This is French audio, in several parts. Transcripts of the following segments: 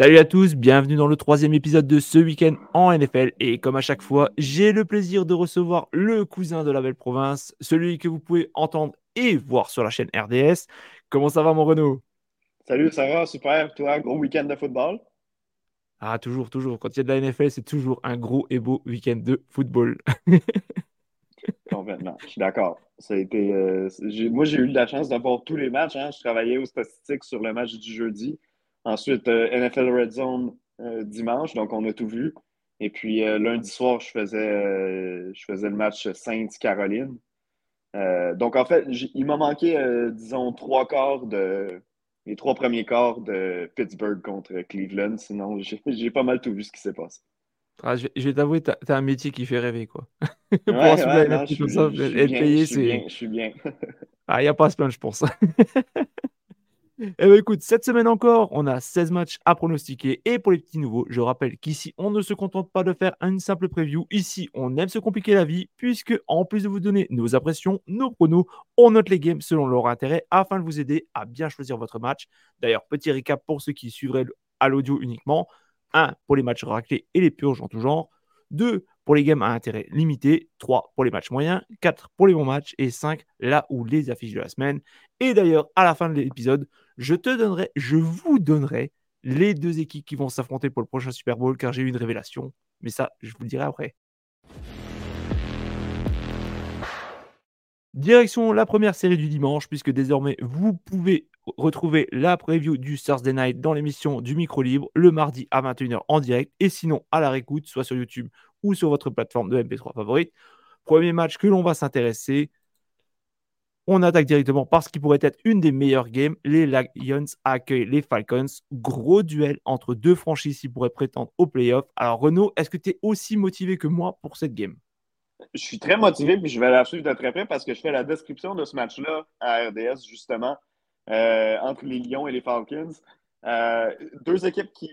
Salut à tous, bienvenue dans le troisième épisode de ce week-end en NFL. Et comme à chaque fois, j'ai le plaisir de recevoir le cousin de la belle province, celui que vous pouvez entendre et voir sur la chaîne RDS. Comment ça va, mon Renaud? Salut, ça va, super. Toi, gros week-end de football? Ah, toujours, toujours. Quand il y a de la NFL, c'est toujours un gros et beau week-end de football. Complètement, je suis d'accord. Ça a été, euh, moi, j'ai eu la chance d'avoir tous les matchs. Hein. Je travaillais aux statistiques sur le match du jeudi. Ensuite, euh, NFL Red Zone euh, dimanche, donc on a tout vu. Et puis euh, lundi soir, je faisais, je faisais le match Sainte-Caroline. donc en fait, il m'a manqué, disons, trois quarts de. Les trois premiers quarts de Pittsburgh contre Cleveland. Sinon, j'ai pas mal tout vu ce qui s'est passé. Ah, je, vais t'avouer, tu as un métier qui fait rêver, quoi. Pour ouais, ouais, je, comme ça, être payé, c'est. Je suis bien. ah, il n'y a pas à se plaindre, je pense. Eh bien, écoute, cette semaine encore, on a 16 matchs à pronostiquer. Et pour les petits nouveaux, je rappelle qu'ici, on ne se contente pas de faire une simple preview. Ici, on aime se compliquer la vie, puisque en plus de vous donner nos impressions, nos pronos, on note les games selon leur intérêt afin de vous aider à bien choisir votre match. D'ailleurs, petit récap pour ceux qui suivraient à l'audio uniquement. 1 pour les matchs raclés et les purges en tout genre. 2 pour les games à intérêt limité, 3 pour les matchs moyens, 4 pour les bons matchs et 5 là où les affiches de la semaine. Et d'ailleurs, à la fin de l'épisode, je te donnerai, je vous donnerai les deux équipes qui vont s'affronter pour le prochain Super Bowl car j'ai eu une révélation. Mais ça, je vous le dirai après. Direction la première série du dimanche, puisque désormais vous pouvez retrouver la preview du Thursday Night dans l'émission du micro libre le mardi à 21h en direct et sinon à la réécoute, soit sur YouTube ou sur votre plateforme de MP3 favorite. Premier match que l'on va s'intéresser, on attaque directement parce qu'il pourrait être une des meilleures games. Les Lions accueillent les Falcons. Gros duel entre deux franchises qui pourraient prétendre au playoff. Alors Renaud, est-ce que tu es aussi motivé que moi pour cette game? Je suis très motivé, puis je vais la suivre de très près parce que je fais la description de ce match-là à RDS, justement, euh, entre les Lions et les Falcons. Euh, deux équipes qui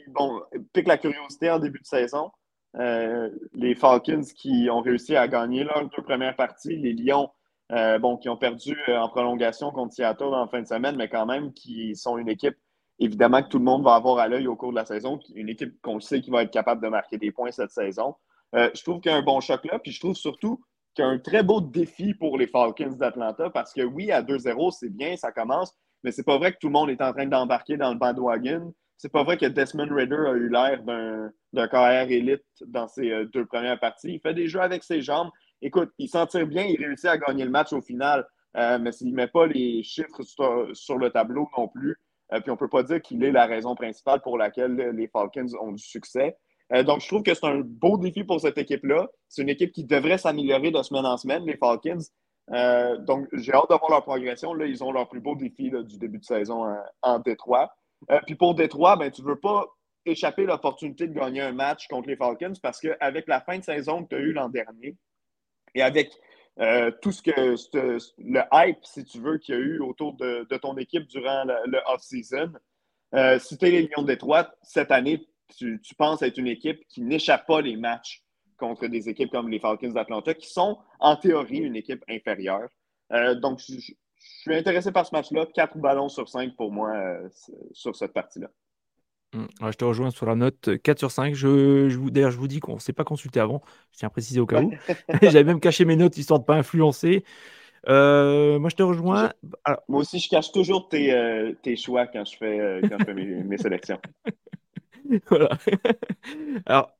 piquent la curiosité en début de saison. Euh, les Falcons qui ont réussi à gagner leurs deux premières parties. Les Lions euh, bon, qui ont perdu euh, en prolongation contre Seattle en fin de semaine, mais quand même qui sont une équipe, évidemment, que tout le monde va avoir à l'œil au cours de la saison, une équipe qu'on sait qui va être capable de marquer des points cette saison. Euh, je trouve qu'il y a un bon choc là, puis je trouve surtout qu'il y a un très beau défi pour les Falcons d'Atlanta, parce que oui, à 2-0, c'est bien, ça commence, mais c'est pas vrai que tout le monde est en train d'embarquer dans le bandwagon. C'est pas vrai que Desmond Ritter a eu l'air d'un carrière élite dans ses deux premières parties. Il fait des jeux avec ses jambes écoute, il s'en tire bien, il réussit à gagner le match au final, euh, mais s'il ne met pas les chiffres sur, le tableau non plus, euh, puis on ne peut pas dire qu'il est la raison principale pour laquelle les Falcons ont du succès. Euh, donc, je trouve que c'est un beau défi pour cette équipe-là. C'est une équipe qui devrait s'améliorer de semaine en semaine, les Falcons. donc, j'ai hâte de voir leur progression. Là, ils ont leur plus beau défi du début de saison en Détroit. puis pour Détroit, ben, tu ne veux pas échapper l'opportunité de gagner un match contre les Falcons parce qu'avec la fin de saison que tu as eue l'an dernier, et avec euh, tout ce que le hype, si tu veux, qu'il y a eu autour de, ton équipe durant le, off-season, euh, si tu es les Lions de Détroit, cette année, tu, penses être une équipe qui n'échappe pas les matchs contre des équipes comme les Falcons d'Atlanta, qui sont en théorie une équipe inférieure. Euh, donc, je, suis intéressé par ce match-là. Quatre ballons sur cinq pour moi sur cette partie-là. Mmh. je te rejoins sur la note 4 sur 5. Je, je D'ailleurs, je vous dis qu'on ne s'est pas consulté avant. Je tiens à préciser au cas où. J'avais même caché mes notes histoire de ne pas influencer. Euh, moi, je te rejoins. Moi aussi, je cache toujours tes, euh, tes choix quand je fais, euh, mes, sélections. voilà. Alors,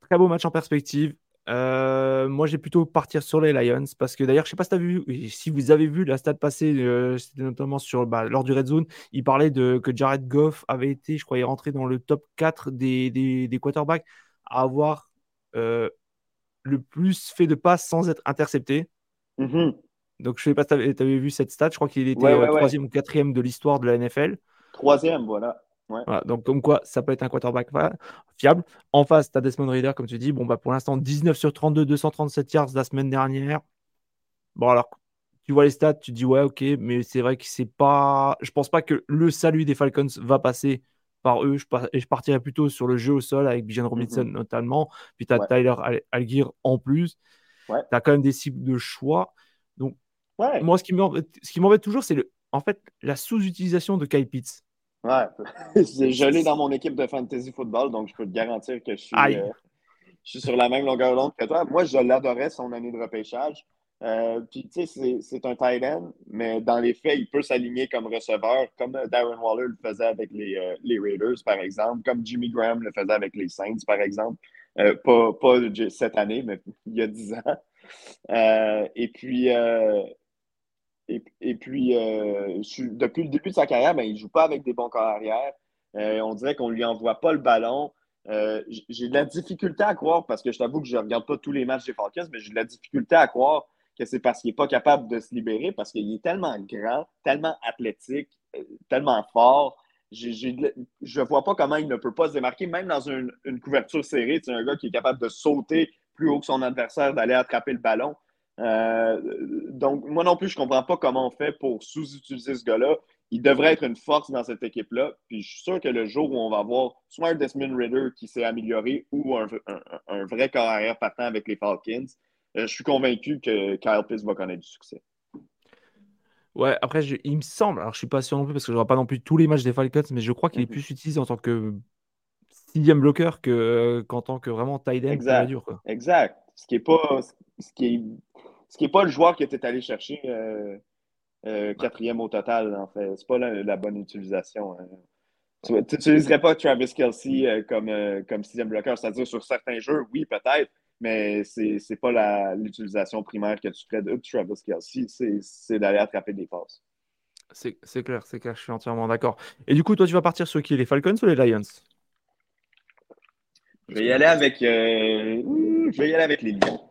très beau match en perspective. Euh, moi, j'ai plutôt partir sur les Lions parce que d'ailleurs, je sais pas si, as vu, si vous avez vu la stat passée, euh, c'était notamment sur, bah, lors du Red Zone, il parlait de, que Jared Goff avait été, je est rentré dans le top 4 des, des, des quarterbacks à avoir euh, le plus fait de passes sans être intercepté. Mm-hmm. Donc, je sais pas si tu avais, vu cette stat, je crois qu'il était troisième ou quatrième de l'histoire de la NFL. Troisième, voilà donc, comme quoi, ça peut être un quarterback fiable. En face, tu as Desmond Reader, comme tu dis. Bon, bah, pour l'instant, 19 sur 32, 237 yards la semaine dernière. Bon, alors, tu vois les stats, tu dis, ouais, ok, mais c'est vrai que c'est pas. Je pense pas que le salut des Falcons va passer par eux. Je, et je partirais plutôt sur le jeu au sol avec Bijan Robinson mm-hmm. notamment. Puis tu as Tyler Algier en plus. Tu as quand même des cibles de choix. Donc, moi, ce qui m'embête toujours, c'est le... en fait la sous-utilisation de Kyle Pitts. Ouais, je l'ai dans mon équipe de fantasy football, donc je peux te garantir que je suis, euh, je suis sur la même longueur d'onde que toi. Moi, je l'adorais son année de repêchage. Euh, puis, tu sais, c'est un tight end, mais dans les faits, il peut s'aligner comme receveur, comme Darren Waller le faisait avec les, euh, les, Raiders, par exemple, comme Jimmy Graham le faisait avec les Saints, par exemple. pas, pas cette année, mais il y a dix ans. et puis, et, puis, euh, depuis le début de sa carrière, ben, il ne joue pas avec des bons corps arrière. Euh, on dirait qu'on ne lui envoie pas le ballon. Euh, j'ai de la difficulté à croire, parce que je t'avoue que je ne regarde pas tous les matchs des Falcons, mais j'ai de la difficulté à croire que c'est parce qu'il n'est pas capable de se libérer, parce qu'il est tellement grand, tellement athlétique, tellement fort. je ne vois pas comment il ne peut pas se démarquer, même dans une, couverture serrée. C'est un gars qui est capable de sauter plus haut que son adversaire, d'aller attraper le ballon. Euh, donc, moi non plus, je ne comprends pas comment on fait pour sous-utiliser ce gars-là. Il devrait être une force dans cette équipe-là. Puis je suis sûr que le jour où on va voir soit un Desmond Ritter qui s'est amélioré ou un, vrai corps arrière partant avec les Falcons, euh, je suis convaincu que Kyle Pitts va connaître du succès. Ouais, après, il me semble, alors je suis pas sûr non plus parce que je ne vois pas non plus tous les matchs des Falcons, mais je crois qu'il est mhm. plus utilisé en tant que sixième bloqueur qu'en tant que vraiment tight end. Exact. Dur, exact. Ce qui est pas, ce qui est ce qui n'est pas le joueur qui était allé chercher euh, euh, quatrième au total, en fait. C'est pas la, bonne utilisation. Hein. Tu n'utiliserais pas Travis Kelsey euh, comme, comme sixième bloqueur, c'est-à-dire sur certains jeux, oui, peut-être, mais c'est n'est pas l'utilisation primaire que tu ferais de Travis Kelsey, c'est d'aller attraper des passes. C'est clair, c'est clair, je suis entièrement d'accord. Et du coup, toi, tu vas partir sur qui Les Falcons ou les Lions? Je vais y aller avec. je vais y aller avec les Lions.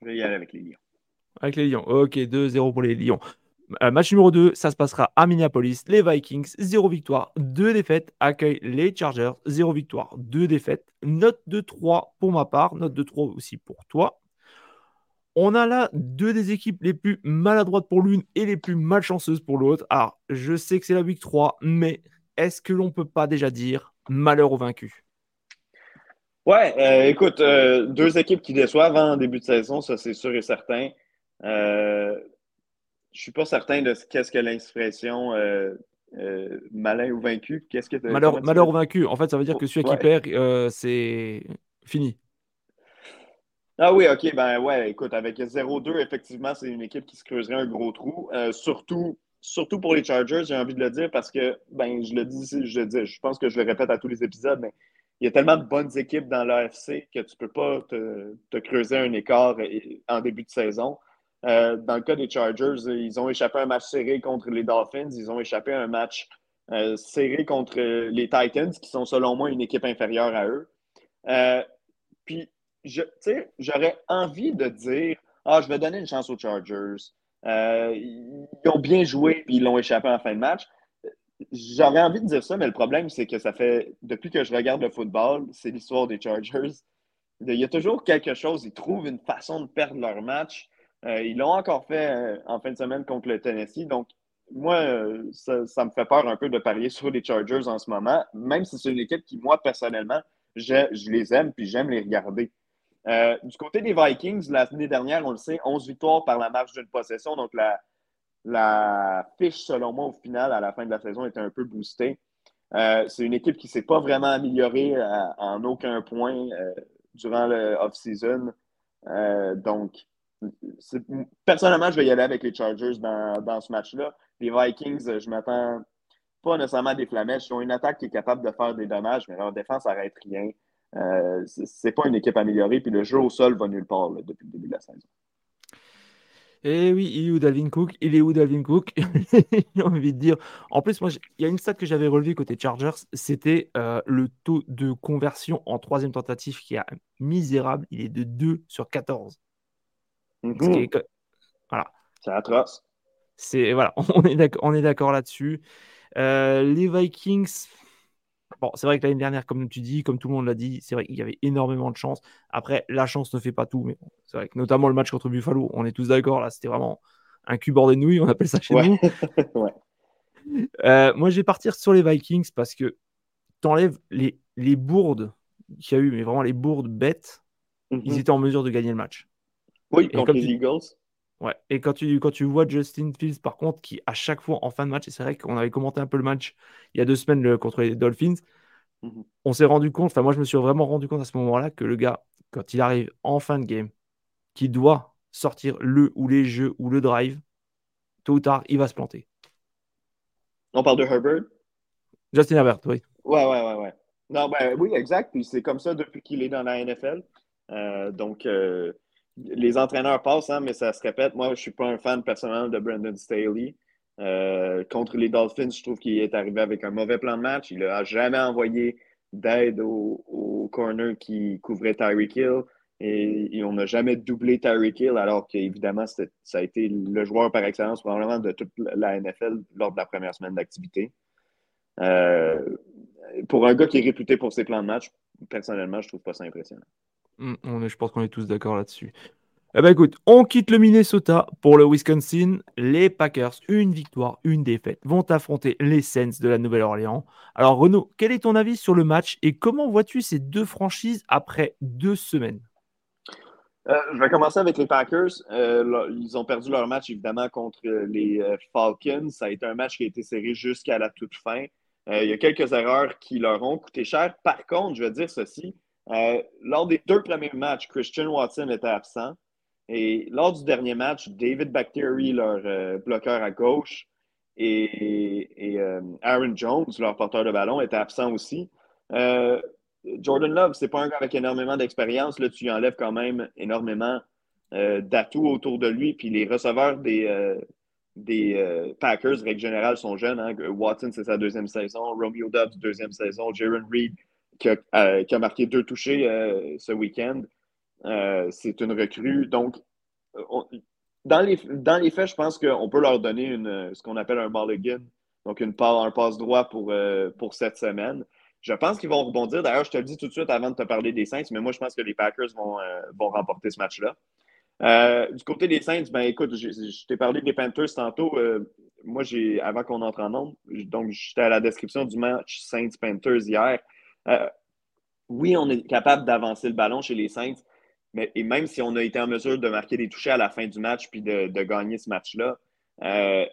Je vais y aller avec les Lions. Avec les Lions. Ok, 2-0 pour les Lions. Euh, match numéro 2, ça se passera à Minneapolis. Les Vikings, 0 victoire, 2 défaites, accueillent les Chargers, 0 victoire, 2 défaites. Note de 3 pour ma part, note de 3 aussi pour toi. On a là deux des équipes les plus maladroites pour l'une et les plus malchanceuses pour l'autre. Alors, je sais que c'est la week 3, mais est-ce que l'on peut pas déjà dire malheur aux vaincus? Ouais, euh, écoute, euh, deux équipes qui déçoivent en début de saison, ça c'est sûr et certain. Euh, je ne suis pas certain de qu'est-ce que l'expression euh, euh, malin ou vaincu. Qu'est-ce que malheur, malheur ou vaincu. En fait, ça veut dire que celui qui perd, c'est fini. Ah oui, ok. Ben ouais, écoute, avec 0-2, effectivement, c'est une équipe qui se creuserait un gros trou. surtout, surtout pour les Chargers, j'ai envie de le dire parce que, ben, je le dis, je le dis, je pense que je le répète à tous les épisodes, mais il y a tellement de bonnes équipes dans l'AFC que tu ne peux pas te, te, creuser un écart en début de saison. Euh, dans le cas des Chargers, ils ont échappé un match serré contre les Dolphins. Ils ont échappé un match euh, serré contre les Titans, qui sont selon moi une équipe inférieure à eux. Euh, puis, j'aurais envie de dire Ah, je vais donner une chance aux Chargers. ils ont bien joué, puis ils l'ont échappé en fin de match. J'aurais envie de dire ça, mais le problème, c'est que ça fait, depuis que je regarde le football, c'est l'histoire des Chargers. Il y a toujours quelque chose, ils trouvent une façon de perdre leur match. Euh, ils l'ont encore fait euh, en fin de semaine contre le Tennessee. Donc, moi, euh, ça, me fait peur un peu de parier sur les Chargers en ce moment, même si c'est une équipe qui, moi, personnellement, je, les aime puis j'aime les regarder. du côté des Vikings, l'année dernière, on le sait, 11 victoires par la marge d'une possession. Donc, la, fiche, selon moi, au final, à la fin de la saison, était un peu boostée. c'est une équipe qui ne s'est pas vraiment améliorée en aucun point durant le off-season. donc, personnellement, je vais y aller avec les Chargers dans, ce match-là. Les Vikings, je m'attends pas nécessairement des flamèches. Ils ont une attaque qui est capable de faire des dommages, mais leur défense n'arrête rien. Euh, c'est pas une équipe améliorée, puis le jeu au sol va nulle part depuis le début de la saison. Eh oui, il est où Dalvin Cook? Il est où Dalvin Cook? J'ai envie de dire. En plus, moi, il y a une stat que j'avais relevée côté Chargers, c'était euh, le taux de conversion en troisième tentative qui est misérable. Il est de 2 sur 14. Mhm. Voilà. C'est atroce. C'est voilà, on est d'accord là-dessus. Euh, les Vikings, Bon, c'est vrai que l'année dernière, comme tu dis, comme tout le monde l'a dit, c'est vrai qu'il y avait énormément de chance. Après, la chance ne fait pas tout, mais c'est vrai que notamment le match contre Buffalo, on est tous d'accord, là, c'était vraiment un cul bordé de nouilles, on appelle ça chez nous. Euh, moi, je vais partir sur les Vikings parce que tu enlèves les, les bourdes qu'il y a eu, mais vraiment les bourdes bêtes, ils mhm. étaient en mesure de gagner le match. Oui, contre les Eagles. Ouais. Et quand tu, quand tu vois Justin Fields, par contre, qui à chaque fois en fin de match, et c'est vrai qu'on avait commenté un peu le match il y a deux semaines contre les Dolphins, mhm. on s'est rendu compte, enfin moi je me suis vraiment rendu compte à ce moment-là que le gars, quand il arrive en fin de game, qui doit sortir le ou les jeux ou le drive, tôt ou tard, il va se planter. On parle de Herbert? Justin Herbert, oui. Ouais, ouais, ouais, ouais. Non, ben oui, exact. Puis c'est comme ça depuis qu'il est dans la NFL. Euh, donc, euh, les entraîneurs passent, hein, mais ça se répète. Moi, je ne suis pas un fan personnel de Brandon Staley. Euh, contre les Dolphins, je trouve qu'il est arrivé avec un mauvais plan de match. Il n'a jamais envoyé d'aide au, corner qui couvrait Tyreek Hill. Et, on n'a jamais doublé Tyreek Hill, alors qu'évidemment, ça a été le joueur par excellence probablement de toute la NFL lors de la première semaine d'activité. Euh, pour un gars qui est réputé pour ses plans de match, personnellement, je trouve pas ça impressionnant. Mm, on est, je pense qu'on est tous d'accord là-dessus. Eh ben écoute, on quitte le Minnesota pour le Wisconsin. Les Packers, une victoire, une défaite, vont affronter les Saints de la Nouvelle-Orléans. Alors Renaud, quel est ton avis sur le match et comment vois-tu ces deux franchises après deux semaines? Euh, je vais commencer avec les Packers. Euh, ils ont perdu leur match, évidemment, contre les euh, Falcons. Ça a été un match qui a été serré jusqu'à la toute fin. il y a quelques erreurs qui leur ont coûté cher. Par contre, je vais dire ceci euh, lors des deux premiers matchs, Christian Watson était absent. Et lors du dernier match, David Bactery, leur euh, bloqueur à gauche, et, euh, Aaron Jones, leur porteur de ballon, était absent aussi. Jordan Love, c'est pas un gars avec énormément d'expérience. Là, tu enlèves quand même énormément d'atouts autour de lui. Puis les receveurs des, des Packers, règle générale, sont jeunes. Hein. Watson, c'est sa deuxième saison. Romeo Dobbs, deuxième saison. Jaron Reed, euh, qui a, marqué deux touchés euh, ce week-end. Euh, c'est une recrue. Donc, dans, les, dans les faits, je pense qu'on peut leur donner ce qu'on appelle un mulligan, donc une un passe droit pour, pour cette semaine. Je pense qu'ils vont rebondir. D'ailleurs, je te le dis tout de suite avant de te parler des Saints, mais moi, je pense que les Packers vont, vont remporter ce match-là. du côté des Saints, ben écoute, je, t'ai parlé des Panthers tantôt. moi, j'ai avant qu'on entre en nombre, donc j'étais à la description du match Saints-Panthers hier. Euh, oui, on est capable d'avancer le ballon chez les Saints, mais et même si on a été en mesure de marquer des touchés à la fin du match puis de, gagner ce match-là, euh,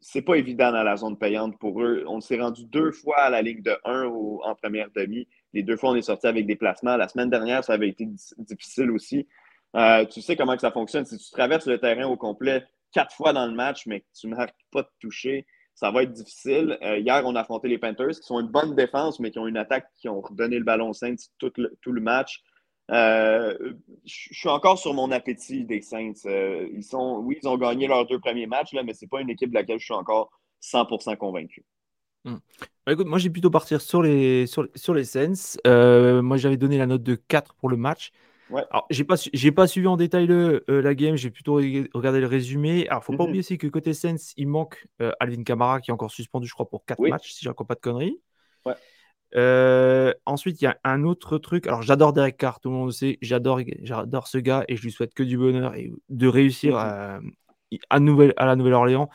c'est pas évident dans la zone payante pour eux. On s'est rendu deux fois à la ligne de 1 en première demi. Les deux fois, on est sorti avec des placements. La semaine dernière, ça avait été difficile aussi. Euh, tu sais comment que ça fonctionne. Si tu traverses le terrain au complet quatre fois dans le match, mais que tu ne marques pas de toucher, ça va être difficile. Euh, hier, on a affronté les Panthers, qui sont une bonne défense, mais qui ont une attaque qui ont redonné le ballon aux Saints tout le, match. Euh, je suis encore sur mon appétit des Saints. Euh, ils oui, ils ont gagné leurs deux premiers matchs, mais ce n'est pas une équipe de laquelle je suis encore 100% convaincu. Hmm. Bah, écoute, moi, j'ai plutôt partir sur les, sur les Saints. moi, j'avais donné la note de 4 pour le match. Alors, j'ai pas, j'ai pas suivi en détail le, euh, la game, j'ai plutôt regardé le résumé. Alors, faut pas mmh oublier aussi que côté Sens, il manque euh, Alvin Kamara qui est encore suspendu, je crois, pour 4 matchs, si je ne pas de conneries. Euh, ensuite, il y a un autre truc. Alors, j'adore Derek Carr, tout le monde le sait. J'adore, j'adore ce gars et je lui souhaite que du bonheur et de réussir mmh à, Nouvelle, à la Nouvelle-Orléans.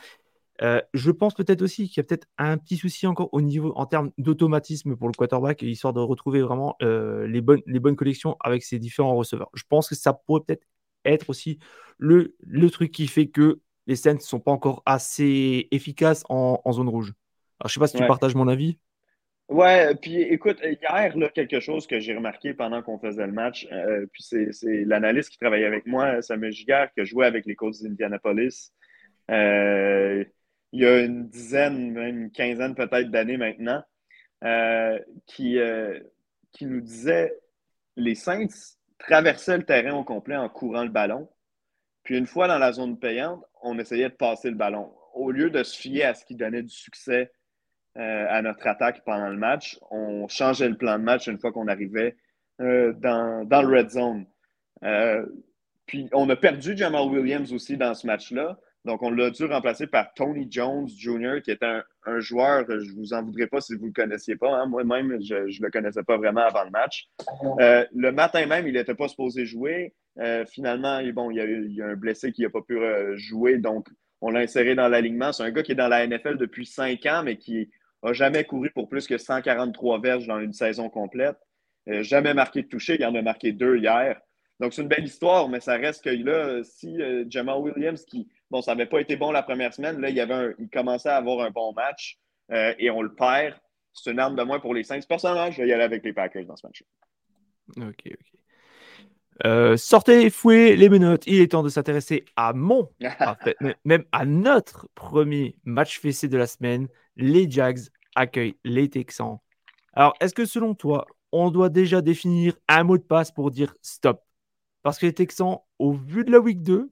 Euh, je pense peut-être aussi qu'il y a peut-être un petit souci encore au niveau en termes d'automatisme pour le quarterback, histoire de retrouver vraiment euh, les, bonnes, les bonnes collections avec ses différents receveurs. Je pense que ça pourrait peut-être être aussi le, le truc qui fait que les Saints ne sont pas encore assez efficaces en, zone rouge. Alors, je ne sais pas si tu partages mon avis. Ouais, puis écoute, hier, là, quelque chose que j'ai remarqué pendant qu'on faisait le match, euh, puis c'est l'analyste qui travaillait avec moi, Samuel Giguère, qui a joué avec les coachs d'Indianapolis. Euh, il y a une dizaine, même une quinzaine peut-être d'années maintenant, qui, qui nous disait les Saints traversaient le terrain au complet en courant le ballon. Puis une fois dans la zone payante, on essayait de passer le ballon. Au lieu de se fier à ce qui donnait du succès euh, à notre attaque pendant le match, on changeait le plan de match une fois qu'on arrivait euh, dans, le red zone. Euh, puis on a perdu Jamal Williams aussi dans ce match-là. Donc, on l'a dû remplacer par Tony Jones Jr., qui est un, joueur, je ne vous en voudrais pas si vous ne le connaissiez pas. Hein. Moi-même, je ne le connaissais pas vraiment avant le match. le matin même, il n'était pas supposé jouer. finalement, bon, il y, a, un blessé qui n'a pas pu jouer, donc on l'a inséré dans l'alignement. C'est un gars qui est dans la NFL depuis cinq ans, mais qui n'a jamais couru pour plus que 143 verges dans une saison complète. Euh, jamais marqué de toucher. Il en a marqué deux hier. Donc, c'est une belle histoire, mais ça reste que là, si euh, Jamal Williams, qui, bon, ça n'avait pas été bon la première semaine, là, il, y avait il commençait à avoir un bon match euh, et on le perd. C'est une arme de moins pour les Saints. Personnellement, je vais y aller avec les Packers dans ce match. OK, OK. Euh, sortez fouet les menottes, il est temps de s'intéresser à mon, même à notre premier match fessé de la semaine. Les Jags accueillent les Texans. Alors, est-ce que selon toi, on doit déjà définir un mot de passe pour dire stop? Parce que les Texans, au vu de la week 2,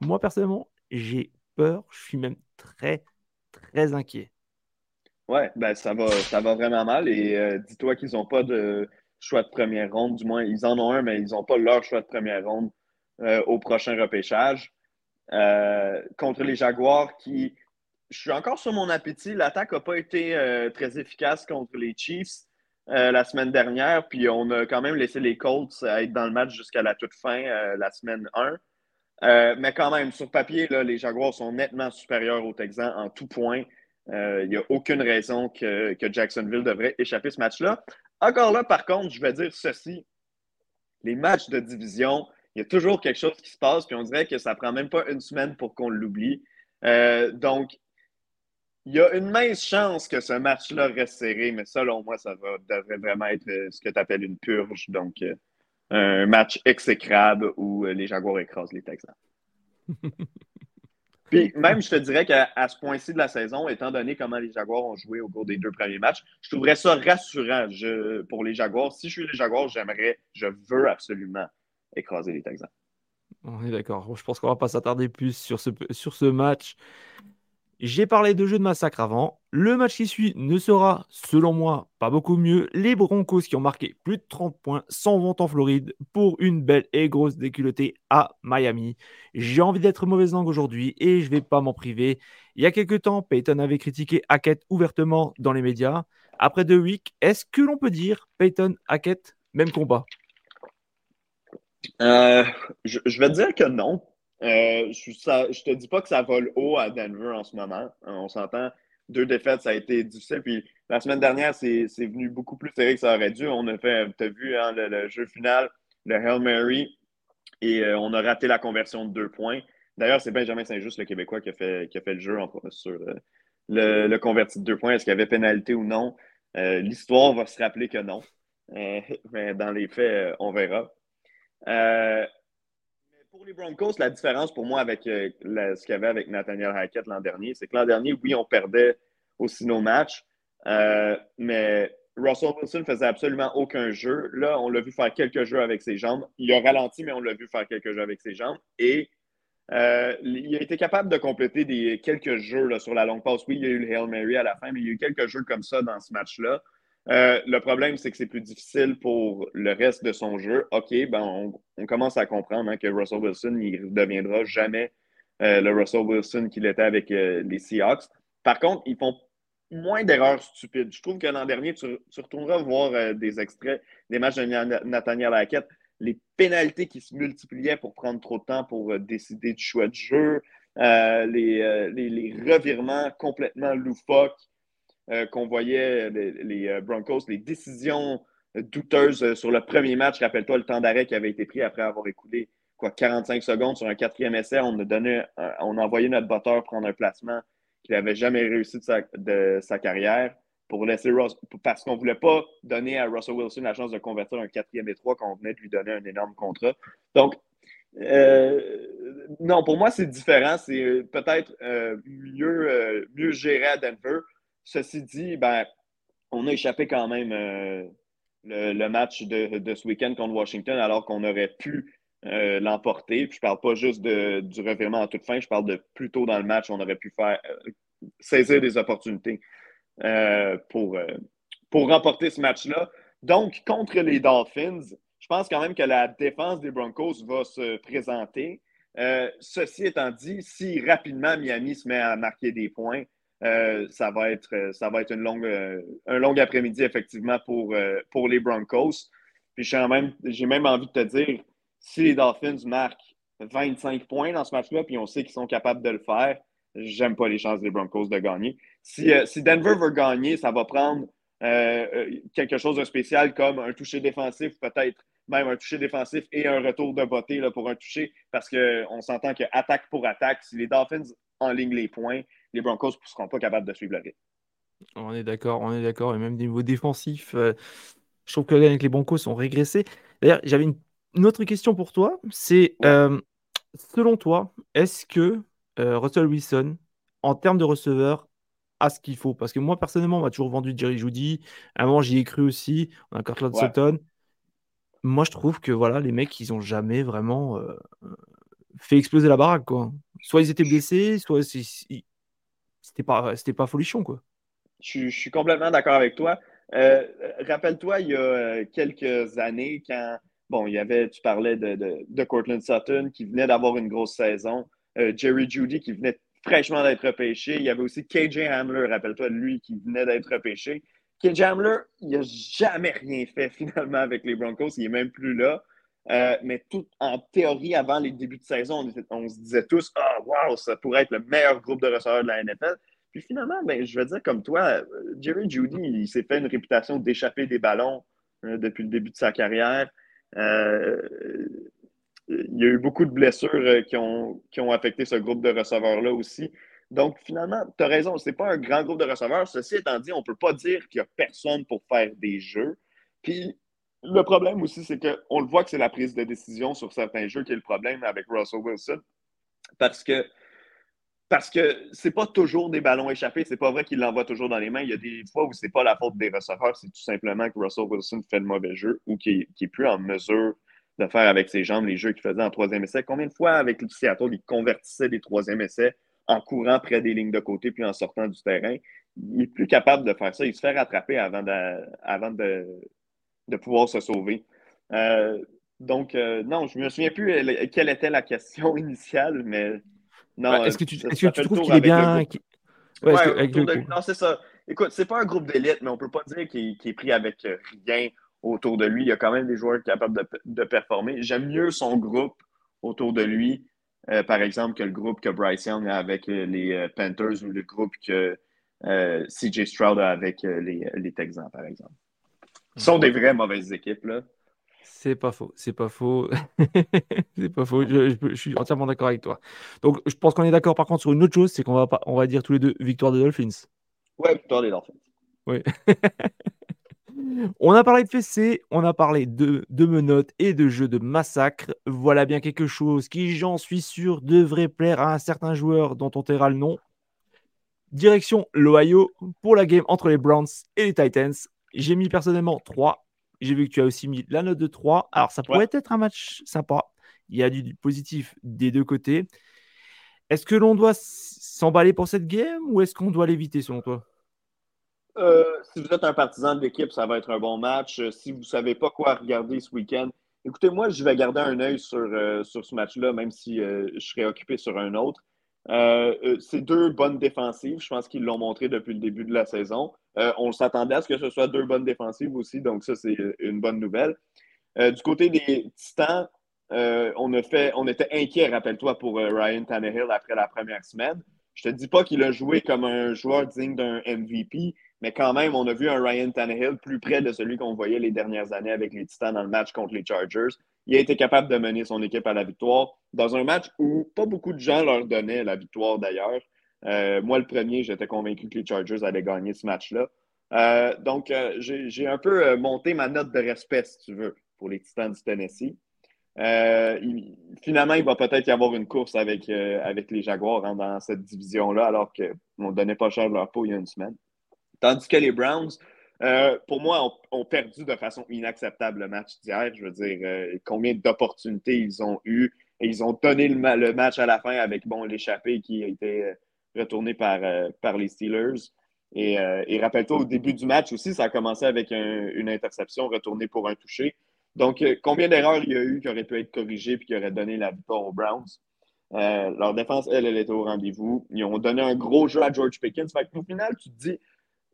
moi personnellement, j'ai peur, je suis même très, très inquiet. Ouais, ben ça va, ça va vraiment mal. Et euh, dis-toi qu'ils n'ont pas de, choix de première ronde. Du moins, ils en ont un, mais ils n'ont pas leur choix de première ronde euh, au prochain repêchage. Euh, contre les Jaguars qui. Je suis encore sur mon appétit. L'attaque n'a pas été très efficace contre les Chiefs la semaine dernière. Puis on a quand même laissé les Colts être dans le match jusqu'à la toute fin, la semaine 1. Mais quand même, sur papier, là, les Jaguars sont nettement supérieurs aux Texans en tout point. Il n'y a aucune raison que, Jacksonville devrait échapper ce match-là. Encore là, par contre, je vais dire ceci. Les matchs de division, il y a toujours quelque chose qui se passe, puis on dirait que ça ne prend même pas une semaine pour qu'on l'oublie. Euh, donc, il y a une mince chance que ce match-là reste serré, mais selon moi, ça devrait vraiment être euh, ce que tu appelles une purge. Donc, euh, un match exécrable où les Jaguars écrasent les Texans. Puis même, je te dirais qu'à ce point-ci de la saison, étant donné comment les Jaguars ont joué au cours des deux premiers matchs, je trouverais ça rassurant pour les Jaguars. Si je suis les Jaguars, j'aimerais, je veux absolument écraser les Texans. On est d'accord. Je pense qu'on va pas s'attarder plus sur ce, sur ce match. J'ai parlé de jeu de massacre avant. Le match qui suit ne sera, selon moi, pas beaucoup mieux. Les Broncos qui ont marqué plus de 30 points s'en vont en Floride pour une belle et grosse déculottée à Miami. J'ai envie d'être mauvaise langue aujourd'hui et je vais pas m'en priver. Il y a quelques temps, Peyton avait critiqué Hackett ouvertement dans les médias. Après deux weeks, est-ce que l'on peut dire Peyton Hackett, même combat? Euh, je, je vais dire que non. Euh, je, ne te dis pas que ça vole haut à Denver en ce moment. On s'entend. Deux défaites, ça a été difficile. Puis la semaine dernière, c'est venu beaucoup plus serré que ça aurait dû. On a fait, tu as vu hein, le, jeu final, le Hail Mary, et euh, on a raté la conversion de deux points. D'ailleurs, c'est Benjamin Saint-Just, le Québécois, qui a fait, qui a fait le jeu sur euh, le, le, converti de deux points. Est-ce qu'il y avait pénalité ou non? L'histoire va se rappeler que non. mais dans les faits, on verra pour Broncos, la différence pour moi avec euh, ce qu'il y avait avec Nathaniel Hackett l'an dernier, c'est que l'an dernier, oui, on perdait aussi nos matchs, euh, mais Russell Wilson faisait absolument aucun jeu. Là, on l'a vu faire quelques jeux avec ses jambes. Il a ralenti, mais on l'a vu faire quelques jeux avec ses jambes. Et euh, il a été capable de compléter des, quelques jeux sur la longue passe. Oui, il y a eu le Hail Mary à la fin, mais il y a eu quelques jeux comme ça dans ce match-là. Euh, le problème, c'est que c'est plus difficile pour le reste de son jeu. OK, ben on, commence à comprendre hein, que Russell Wilson, il ne deviendra jamais euh, le Russell Wilson qu'il était avec euh, les Seahawks. Par contre, ils font moins d'erreurs stupides. Je trouve que l'an dernier, tu, retourneras voir des extraits des matchs de Nathaniel Hackett, les pénalités qui se multipliaient pour prendre trop de temps pour décider du choix de jeu, les, revirements complètement loufoques euh, qu'on voyait les, euh, Broncos, les décisions douteuses euh, sur le premier match. Rappelle-toi le temps d'arrêt qui avait été pris après avoir écoulé quoi, 45 secondes sur un quatrième essai. On a, donné, on a envoyé notre batteur prendre un placement qu'il n'avait jamais réussi de sa, carrière pour laisser parce qu'on ne voulait pas donner à Russell Wilson la chance de convertir un quatrième et trois quand on venait de lui donner un énorme contrat. Donc, non, pour moi, c'est différent. C'est peut-être mieux, mieux géré à Denver. Ceci dit, ben, on a échappé quand même le, match de, ce week-end contre Washington alors qu'on aurait pu euh, l'emporter. Puis je parle pas juste du revirement à toute fin, je parle de plus tôt dans le match, on aurait pu faire euh, saisir des opportunités euh, pour, pour remporter ce match-là. Donc, contre les Dolphins, je pense quand même que la défense des Broncos va se présenter. ceci étant dit, si rapidement Miami se met à marquer des points, ça, va être, ça va être une longue, un long après-midi, effectivement, pour, pour les Broncos. Puis j'ai même, même envie de te dire, si les Dolphins marquent 25 points dans ce match-là, puis on sait qu'ils sont capables de le faire, j'aime pas les chances des Broncos de gagner. Si, euh, Denver veut gagner, ça va prendre euh, euh, quelque chose de spécial comme un toucher défensif, peut-être même un toucher défensif et un retour de beauté pour un toucher, parce qu'on s'entend que attaque pour attaque, si les Dolphins enlignent les points, les Broncos ne seront pas capables de suivre le rythme. On est d'accord, on est d'accord. Et même niveau défensif, je trouve que avec les Broncos ont régressé. D'ailleurs, j'avais une une autre question pour toi, c'est euh, selon toi, est-ce que euh, Russell Wilson, en termes de receveur, a ce qu'il faut? Parce que moi, personnellement, on m'a toujours vendu Jerry Judy. À un moment, j'y ai cru aussi. On a Cortland Sutton. Moi, je trouve que voilà, les mecs, ils n'ont jamais vraiment euh, fait exploser la baraque. Quoi. Soit ils étaient blessés, soit c'était pas, pas folichon. Quoi. Je, suis complètement d'accord avec toi. Rappelle-toi, il y a quelques années, quand bon, il y avait, tu parlais de, de, Cortland Sutton qui venait d'avoir une grosse saison, euh, Jerry Judy qui venait fraîchement d'être repêché. Il y avait aussi KJ Hamler, rappelle-toi de lui, qui venait d'être repêché. KJ Hamler, il n'a jamais rien fait finalement avec les Broncos, il n'est même plus là. Euh, mais tout en théorie, avant les débuts de saison, on, se disait tous Ah, wow, ça pourrait être le meilleur groupe de receveurs de la NFL. Puis finalement, ben, je vais dire comme toi, Jerry Judy, il s'est fait une réputation d'échapper des ballons euh, depuis le début de sa carrière. Euh, il y a eu beaucoup de blessures euh, qui ont, qui ont affecté ce groupe de receveurs-là aussi. Donc, finalement, tu as raison, ce n'est pas un grand groupe de receveurs. Ceci étant dit, on ne peut pas dire qu'il n'y a personne pour faire des jeux. Puis, le problème aussi, c'est qu'on le voit que c'est la prise de décision sur certains jeux qui est le problème avec Russell Wilson. Parce que parce que c'est pas toujours des ballons échappés. C'est pas vrai qu'il l'envoie toujours dans les mains. Il y a des fois où c'est pas la faute des receveurs, c'est tout simplement que Russell Wilson fait le mauvais jeu ou qu'il n'est plus en mesure de faire avec ses jambes les jeux qu'il faisait en troisième essai. Combien de fois avec le Seattle, il convertissait des troisième essais en courant près des lignes de côté puis en sortant du terrain? Il est plus capable de faire ça. Il se fait rattraper avant de, de pouvoir se sauver. Euh, donc, euh, non, je ne me souviens plus quelle était la question initiale, mais non, est-ce que tu, est que tu trouves qu'il est bien. Non, c'est ça. Écoute, c'est pas un groupe d'élite, mais on peut pas dire qu'il est pris avec euh, rien autour de lui. Il y a quand même des joueurs capables de, performer. J'aime mieux son groupe autour de lui, euh, par exemple, que le groupe que Bryce Young a avec les Panthers ou le groupe que CJ Stroud a avec les, les Texans, par exemple. Ce sont des vraies mauvaises équipes, là. C'est pas faux, c'est pas faux. c'est pas faux, je, suis entièrement d'accord avec toi. Donc, je pense qu'on est d'accord par contre sur une autre chose, c'est qu'on va, pas, on va dire tous les deux victoire des Dolphins. Ouais, victoire des Dolphins. Oui. on a parlé de fessé, on a parlé de, de menottes et de jeux de massacre. Voilà bien quelque chose qui, j'en suis sûr, devrait plaire à un certain joueur dont on taira le nom. Direction l'Ohio pour la game entre les Browns et les Titans. J'ai mis personnellement 3 j'ai vu que tu as aussi mis la note de 3. Alors, ça pourrait être un match sympa. Il y a du positif des deux côtés. Est-ce que l'on doit s'emballer pour cette game ou est-ce qu'on doit l'éviter selon toi? Euh, si vous êtes un partisan de l'équipe, ça va être un bon match. Euh, si vous ne savez pas quoi regarder ce week-end, écoutez, moi, je vais garder un œil sur, euh, sur ce match-là, même si je serai occupé sur un autre. C'est deux bonnes défensives. Je pense qu'ils l'ont montré depuis le début de la saison. Euh, on s'attendait à ce que ce soit deux bonnes défensives aussi, donc ça, c'est une bonne nouvelle. Euh, du côté des Titans, euh, on, a fait, on était inquiet, rappelle-toi, pour Ryan Tannehill après la première semaine. Je te dis pas qu'il a joué comme un joueur digne d'un MVP, mais quand même, on a vu un Ryan Tannehill plus près de celui qu'on voyait les dernières années avec les Titans dans le match contre les Chargers. Il a été capable de mener son équipe à la victoire dans un match où pas beaucoup de gens leur donnaient la victoire d'ailleurs. Euh, moi, le premier, j'étais convaincu que les Chargers allaient gagner ce match-là. Euh, donc, euh, j'ai un peu monté ma note de respect, si tu veux, pour les Titans du Tennessee. finalement, il va peut-être y avoir une course avec, avec les Jaguars hein, dans cette division-là, alors qu'on ne donnait pas cher leur peau il y a une semaine. Tandis que les Browns, pour moi, ont, perdu de façon inacceptable le match d'hier. Je veux dire, combien d'opportunités ils ont eu. Et ils ont donné le, match à la fin avec bon, l'échappée qui a été retourné par, par les Steelers. Euh, et, rappelle-toi, au début du match aussi, ça a commencé avec une interception retournée pour un toucher. Donc, euh, combien d'erreurs il y a eu qui auraient pu être corrigées et qui auraient donné la victoire aux Browns? Euh, leur défense, elle, elle était au rendez-vous. Ils ont donné un gros jeu à George Pickens. Fait au final, tu te dis,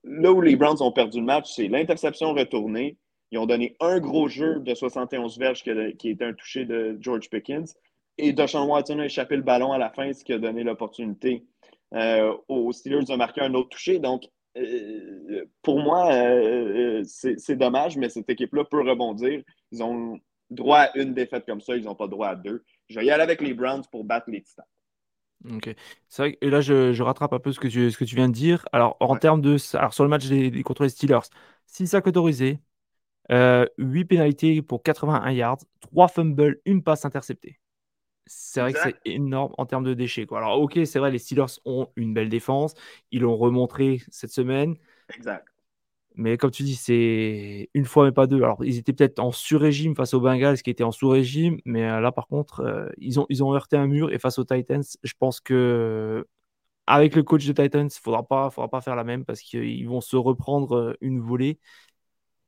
là où les Browns ont perdu le match, c'est l'interception retournée. Ils ont donné un gros jeu de 71 verges qui, était un touché de George Pickens. Et Deshaun Watson a échappé le ballon à la fin, ce qui a donné l'opportunité euh, aux Steelers de marquer un autre touché. Donc, euh, pour moi, euh, c'est dommage, mais cette équipe-là peut rebondir. Ils ont droit à une défaite comme ça, ils n'ont pas droit à deux. Je vais y aller avec les Browns pour battre les Titans. Ok. C'est vrai et là, je, rattrape un peu ce que tu, ce que tu viens de dire. Alors, en termes de. Alors, sur le match des, contre les Steelers, 6 sacs autorisés, 8 pénalités pour 81 yards, 3 fumbles, une passe interceptée c'est vrai que c'est énorme en termes de déchets. Quoi. Alors, ok, c'est vrai, les Steelers ont une belle défense. Ils l'ont remontré cette semaine. Exact. Mais comme tu dis, c'est une fois, mais pas deux. Alors, ils étaient peut-être en sur-régime face aux Bengals qui étaient en sous-régime. Mais euh, là, par contre, euh, ils, ont, ils ont heurté un mur. Et face aux Titans, je pense que avec le coach de Titans, il faudra pas, faudra pas faire la même parce qu'ils vont se reprendre euh, une volée.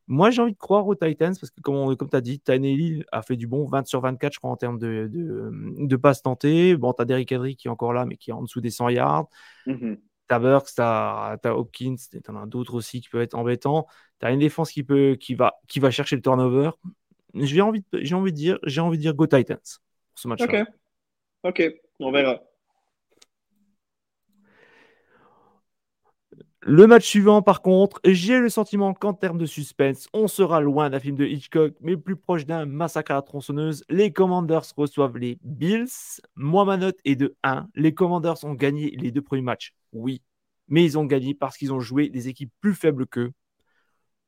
Moi, j'ai envie de croire aux Titans parce que, comme, comme tu as dit, Tannehill a fait du bon 20 sur 24, je crois, en termes de, de, passes tentées. Bon, tu as Derrick Henry qui est encore là, mais qui est en dessous des 100 yards. Mm-hmm. Tu as Burks, tu as, Hopkins, tu en as d'autres aussi qui peuvent être embêtants. Tu as une défense qui, peut, qui, va, qui va chercher le turnover. J'ai envie, de, envie, de dire, envie de dire Go Titans pour ce match-là. OK. OK, on verra. Le match suivant, par contre, j'ai le sentiment qu'en termes de suspense, on sera loin d'un film de Hitchcock, mais plus proche d'un massacre à la tronçonneuse. Les Commanders reçoivent les Bills. Moi, ma note est de 1. Les Commanders ont gagné les deux premiers matchs, oui, mais ils ont gagné parce qu'ils ont joué des équipes plus faibles qu'eux.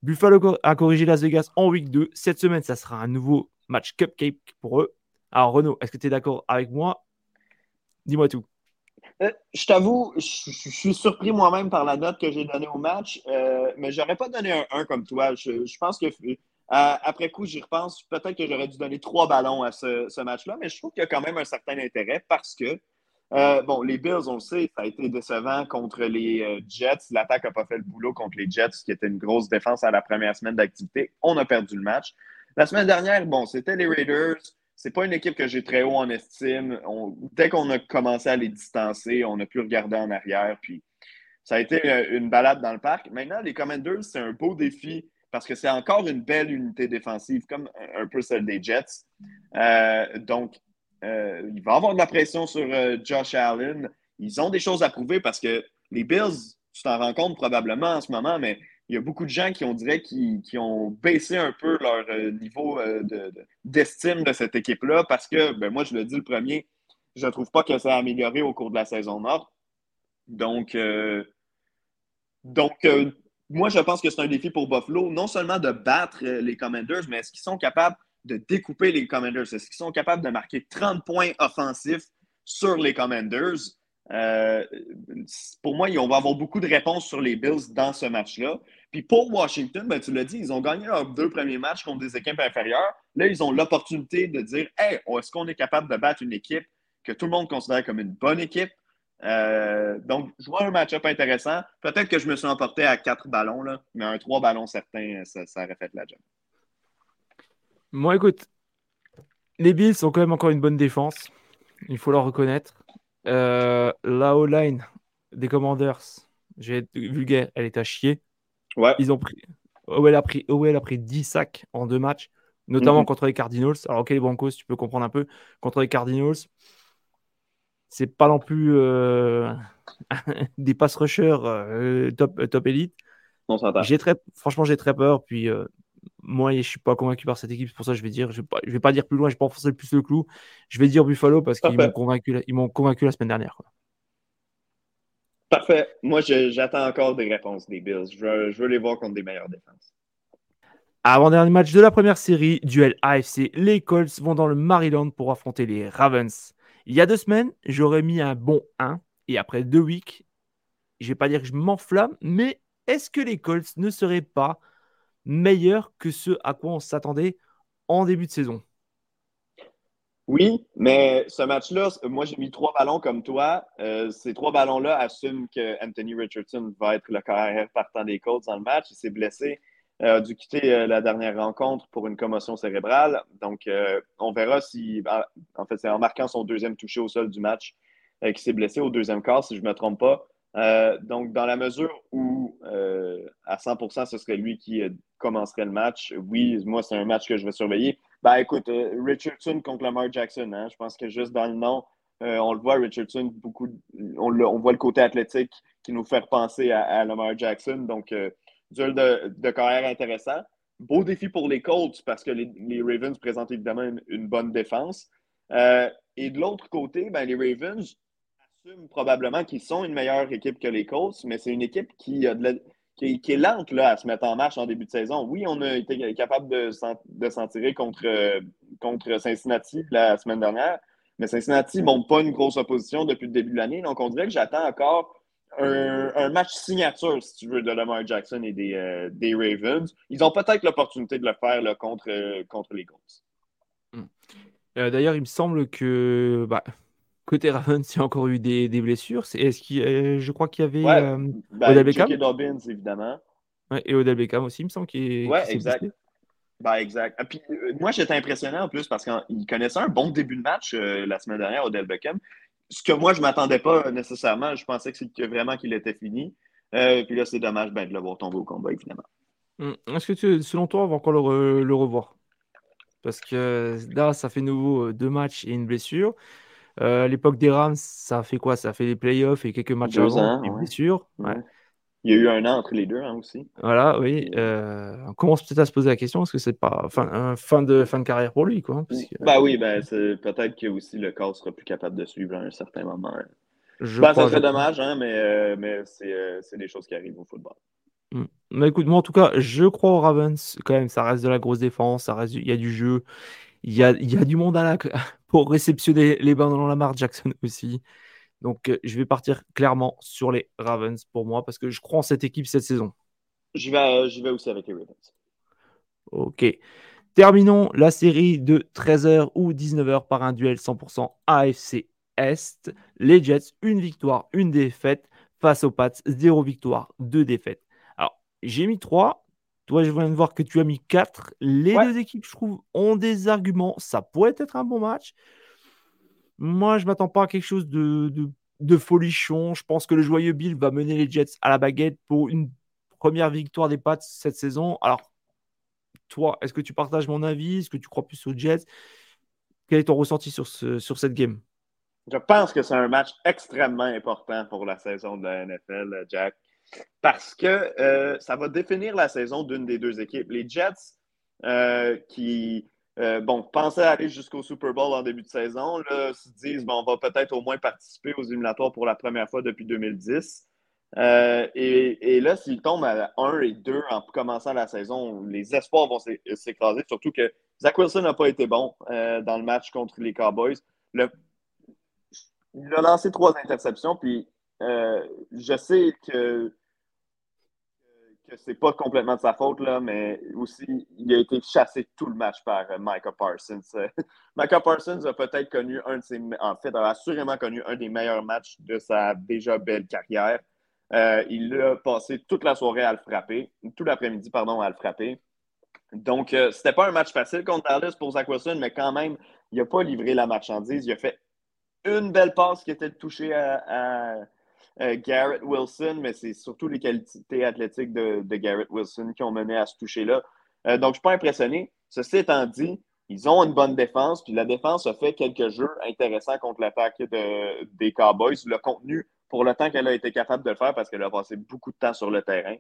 Buffalo a corrigé Las Vegas en week 2. Cette semaine, ça sera un nouveau match cupcake pour eux. Alors, Renaud, est-ce que tu es d'accord avec moi? Dis-moi tout. Euh, je t'avoue, je, suis surpris moi-même par la note que j'ai donnée au match, euh, mais j'aurais pas donné un 1 comme toi. Je, pense que euh, après coup, j'y repense. Peut-être que j'aurais dû donner trois ballons à ce, match-là, mais je trouve qu'il y a quand même un certain intérêt parce que, bon, les Bills, on le sait, ça a été décevant contre les Jets. L'attaque n'a pas fait le boulot contre les Jets, qui était une grosse défense à la première semaine d'activité. On a perdu le match. La semaine dernière, bon, c'était les Raiders c'est pas une équipe que j'ai très haut en estime. dès qu'on a commencé à les distancer, on a pu regarder en arrière. Puis ça a été euh, une balade dans le parc. Maintenant, les Commanders, c'est un beau défi parce que c'est encore une belle unité défensive, comme un peu celle des Jets. Euh, donc, euh, il va avoir de la pression sur Josh Allen. Ils ont des choses à prouver parce que les Bills, tu t'en rends compte probablement en ce moment, mais il y a beaucoup de gens qui, on dirait, qui, ont baissé un peu leur euh, niveau euh, d'estime de, cette équipe-là parce que, ben, moi, je le dis le premier, je ne trouve pas que ça a amélioré au cours de la saison nord. Donc, euh, donc moi, je pense que c'est un défi pour Buffalo, non seulement de battre les Commanders, mais est-ce qu'ils sont capables de découper les Commanders? Est-ce qu'ils sont capables de marquer 30 points offensifs sur les Commanders? Pour moi, on va avoir beaucoup de réponses sur les Bills dans ce match-là. Puis pour Washington, ben, tu l'as dit, ils ont gagné leurs deux premiers matchs contre des équipes inférieures. Là, ils ont l'opportunité de dire Hey, est-ce qu'on est capable de battre une équipe que tout le monde considère comme une bonne équipe? Euh, donc, je vois un match-up intéressant. Peut-être que je me suis emporté à quatre ballons, là, mais un trois ballons certain, ça, ça aurait fait la job. Moi, écoute, les Bills ont quand même encore une bonne défense. Il faut leur reconnaître. Euh, la O-line des Commanders, je vais être vulgaire, elle est à chier. Ils ont pris. OL a pris, OL a pris 10 sacs en deux matchs, notamment mhm. contre les Cardinals. Alors, ok, les Broncos, tu peux comprendre un peu. Contre les Cardinals, c'est pas non plus euh, des pass rushers euh, top, top élite. J'ai très, franchement, j'ai très peur. Puis, moi, je suis pas convaincu par cette équipe. C'est pour ça que je vais dire, je vais pas, vais pas dire plus loin, je vais pas enfoncer plus le clou. Je vais dire Buffalo parce qu'ils m'ont convaincu, ils m'ont convaincu la semaine dernière. Parfait. Moi, j'attends encore des réponses des Bills. Je veux, les voir contre des meilleures défenses. Avant-dernier match de la première série, duel AFC, les Colts vont dans le Maryland pour affronter les Ravens. Il y a deux semaines, j'aurais mis un bon 1 et après deux weeks, je vais pas dire que je m'enflamme, mais est-ce que les Colts ne seraient pas meilleurs que ce à quoi on s'attendait en début de saison oui, mais ce match-là, moi j'ai mis trois ballons comme toi. Euh, ces trois ballons-là assument que Anthony Richardson va être le carrière partant des Colts dans le match. Il s'est blessé, euh, a dû quitter euh, la dernière rencontre pour une commotion cérébrale. Donc, on verra si, en fait, c'est en marquant son deuxième touché au sol du match qu'il s'est blessé au deuxième quart, si je ne me trompe pas. Donc, dans la mesure où à 100%, ce serait lui qui commencerait le match, oui, moi, c'est un match que je vais surveiller. Ben écoute, euh, Richardson contre Lamar Jackson, hein, je pense que juste dans le nom, euh, on le voit, Richardson, beaucoup, on, on, voit le côté athlétique qui nous fait penser à, Lamar Jackson. Donc, euh, duel de, carrière intéressant. Beau défi pour les Colts parce que les, Ravens présentent évidemment une, bonne défense. et de l'autre côté, ben, les Ravens probablement qu'ils sont une meilleure équipe que les Colts, mais c'est une équipe qui qui, est lente là, à se mettre en marche en début de saison. Oui, on a été capable de, s'en tirer contre, contre Cincinnati la semaine dernière, mais Cincinnati ne monte pas une grosse opposition depuis le début de l'année. Donc, on dirait que j'attends encore un, match signature, si tu veux, de Lamar Jackson et des, euh, des Ravens. Ils ont peut-être l'opportunité de le faire là, contre, contre les Colts. Hmm. Euh, d'ailleurs, il me semble que bah, Côté Ravens, il y a encore eu des, des blessures. Est-ce qu'il, euh, je crois qu'il y avait ouais, euh, ben, Odell Beckham? Dobbins, évidemment. Ouais, et Odell Beckham aussi, il me semble qu'il est. Ouais, exact. Ben, exact. Et ah, puis, euh, moi, j'étais impressionné en plus parce qu'il connaissait un bon début de match la semaine dernière, Odell Beckham. Ce que moi, je ne m'attendais pas nécessairement. Je pensais que c'était vraiment qu'il était fini. puis là, c'est dommage ben, de l'avoir tombé au combat, évidemment. Hum, est-ce que, selon toi, on va encore le, le revoir? Parce que là, ça fait nouveau deux matchs et une blessure. Euh, à l'époque des Rams, ça a fait quoi? Ça a fait des playoffs et quelques matchs deux avant, ans, sûr. Il y a eu un an entre les deux hein, aussi. Voilà, oui. Euh, on commence peut-être à se poser la question est-ce que c'est pas fin, fin, de, fin de carrière pour lui quoi, Bah oui, ben, peut-être que aussi le corps sera plus capable de suivre à un certain moment. Je ben, ça serait dommage, hein, mais, euh, mais c'est des choses qui arrivent au football. Hmm. Mais écoute, moi en tout cas, je crois au Ravens. Quand même, ça reste de la grosse défense, ça reste, il y a du jeu, il y a, il y a du monde à la, pour réceptionner les dans Lamar Jackson aussi. Donc, euh, je vais partir clairement sur les Ravens pour moi parce que je crois en cette équipe cette saison. Je vais, euh, vais aussi avec les Ravens. Ok. Terminons la série de 13h ou 19h par un duel 100% AFC Est. Les Jets, une victoire, une défaite. Face aux Pats, zéro victoire, deux défaites. Alors, j'ai mis 3. Toi, je viens de voir que tu as mis 4. Les deux équipes, je trouve, ont des arguments. Ça pourrait être un bon match. Moi, je ne m'attends pas à quelque chose de, de, folichon. Je pense que le joyeux Bill va mener les Jets à la baguette pour une première victoire des Pats cette saison. Alors, toi, est-ce que tu partages mon avis? Est-ce que tu crois plus aux Jets? Quel est ton ressenti sur, ce, sur cette game? Je pense que c'est un match extrêmement important pour la saison de la NFL, Jack parce que euh, ça va définir la saison d'une des deux équipes. Les Jets, euh, qui euh, bon, pensaient aller jusqu'au Super Bowl en début de saison, là, se disent bon, on va peut-être au moins participer aux éliminatoires pour la première fois depuis 2010. Et, là, s'ils tombent à 1 et 2 en commençant la saison, les espoirs vont s'écraser, surtout que Zach Wilson n'a pas été bon dans le match contre les Cowboys. Il a lancé trois interceptions, puis je sais que que c'est pas complètement de sa faute, là, mais aussi, il a été chassé tout le match par euh, Micah Parsons. Micah Parsons a peut-être connu un de ses, en fait, a assurément connu un des meilleurs matchs de sa déjà belle carrière. Euh, il a passé toute la soirée à le frapper, tout l'après-midi, pardon, à le frapper. Donc, euh, c'était pas un match facile contre Dallas pour Zach Wilson, mais quand même, il n'a pas livré la marchandise. Il a fait une belle passe qui était touchée à euh, Garrett Wilson, mais c'est surtout les qualités athlétiques de, Garrett Wilson qui ont mené à ce toucher-là. Euh, donc, je ne suis pas impressionné. Ceci étant dit, ils ont une bonne défense, puis la défense a fait quelques jeux intéressants contre l'attaque des Cowboys. Le contenu, pour le temps qu'elle a été capable de le faire, parce qu'elle a passé beaucoup de temps sur le terrain.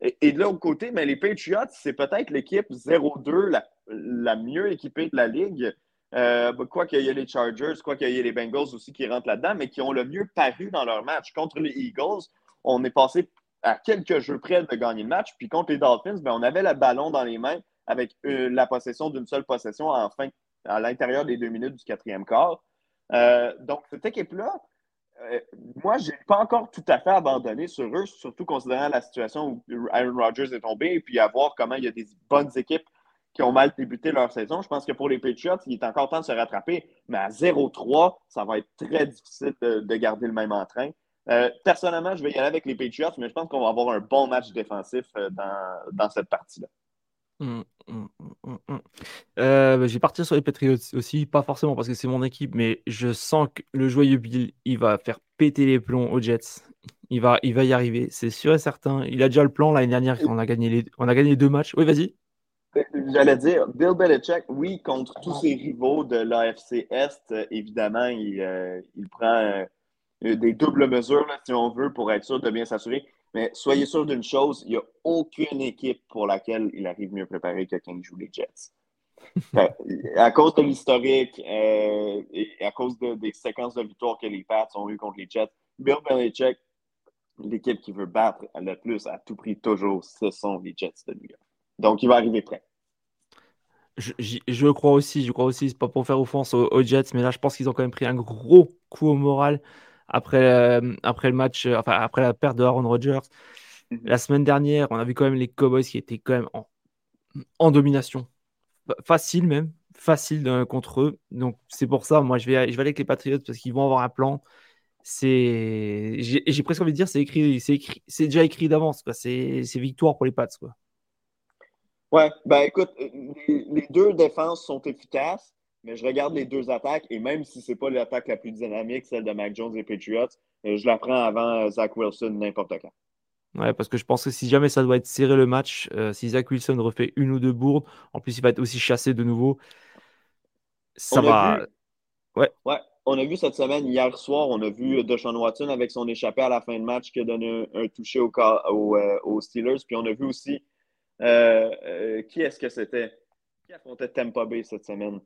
Et, de l'autre côté, mais les Patriots, c'est peut-être l'équipe 0-2 la, la, mieux équipée de la Ligue. Euh, quoi qu'il y ait les Chargers, quoi qu'il y ait les Bengals aussi qui rentrent là-dedans, mais qui ont le mieux paru dans leur match. Contre les Eagles, on est passé à quelques jeux près de gagner le match. Puis contre les Dolphins, ben, on avait le ballon dans les mains avec euh, la possession d'une seule possession en fin, à l'intérieur des deux minutes du quatrième quart. Euh, donc, cette équipe-là, moi, je n'ai pas encore tout à fait abandonné sur eux, surtout considérant la situation où Aaron Rodgers est tombé et puis à voir comment il y a des bonnes équipes qui ont mal débuté leur saison. Je pense que pour les Patriots, il est encore temps de se rattraper, mais à 0-3, ça va être très difficile de, garder le même entrain. Euh, personnellement, je vais y aller avec les Patriots, mais je pense qu'on va avoir un bon match défensif euh, dans, cette partie-là. Bah, je vais partir sur les Patriots aussi, pas forcément parce que c'est mon équipe, mais je sens que le joyeux Bill, il va faire péter les plombs aux Jets. Il va, il va y arriver, c'est sûr et certain. Il a déjà le plan l'année dernière, on a gagné les, on a gagné deux matchs. Oui, vas-y. J'allais dire, Bill Belichick, oui, contre tous ses rivaux de l'AFC Est, euh, évidemment, il, euh, prend euh, des doubles mesures, si on veut, pour être sûr de bien s'assurer. Mais soyez sûr d'une chose, il n'y a aucune équipe pour laquelle il arrive mieux préparé que quand il joue les Jets. à cause de l'historique et à cause des séquences de victoires que les Pats ont eues contre les Jets, Bill Belichick, l'équipe qui veut battre le plus à tout prix toujours, ce sont les Jets de New York. Donc, il va arriver prêt. Je, crois aussi, je crois aussi, c'est pas pour faire offense aux, Jets, mais là, je pense qu'ils ont quand même pris un gros coup au moral après, euh, après le match, euh, enfin, après la perte de Aaron Rodgers. Mhm. La semaine dernière, on a vu quand même les Cowboys qui étaient quand même en, domination. Facile même, facile contre eux. Donc, c'est pour ça, moi, je vais, je vais aller avec les Patriots parce qu'ils vont avoir un plan. C'est, j'ai presque envie de dire, c'est écrit, c'est écrit, c'est déjà écrit d'avance. C'est victoire pour les Pats. Quoi. Ouais, ben écoute, euh, les, deux défenses sont efficaces, mais je regarde les deux attaques et même si c'est pas l'attaque la plus dynamique, celle de Mac Jones et Patriots, euh, je la prends avant euh, Zach Wilson n'importe quand. Ouais, parce que je pense que si jamais ça doit être serré le match, si Zach Wilson refait une ou deux bourdes, en plus il va être aussi chassé de nouveau, ça va. Ouais. ouais. On a vu cette semaine, hier soir, on a vu Deshaun Watson avec son échappé à la fin de match qui a donné un, toucher au, au, aux Steelers. Puis on a vu aussi qui est-ce que c'était? Qui affrontait Tampa Bay cette semaine?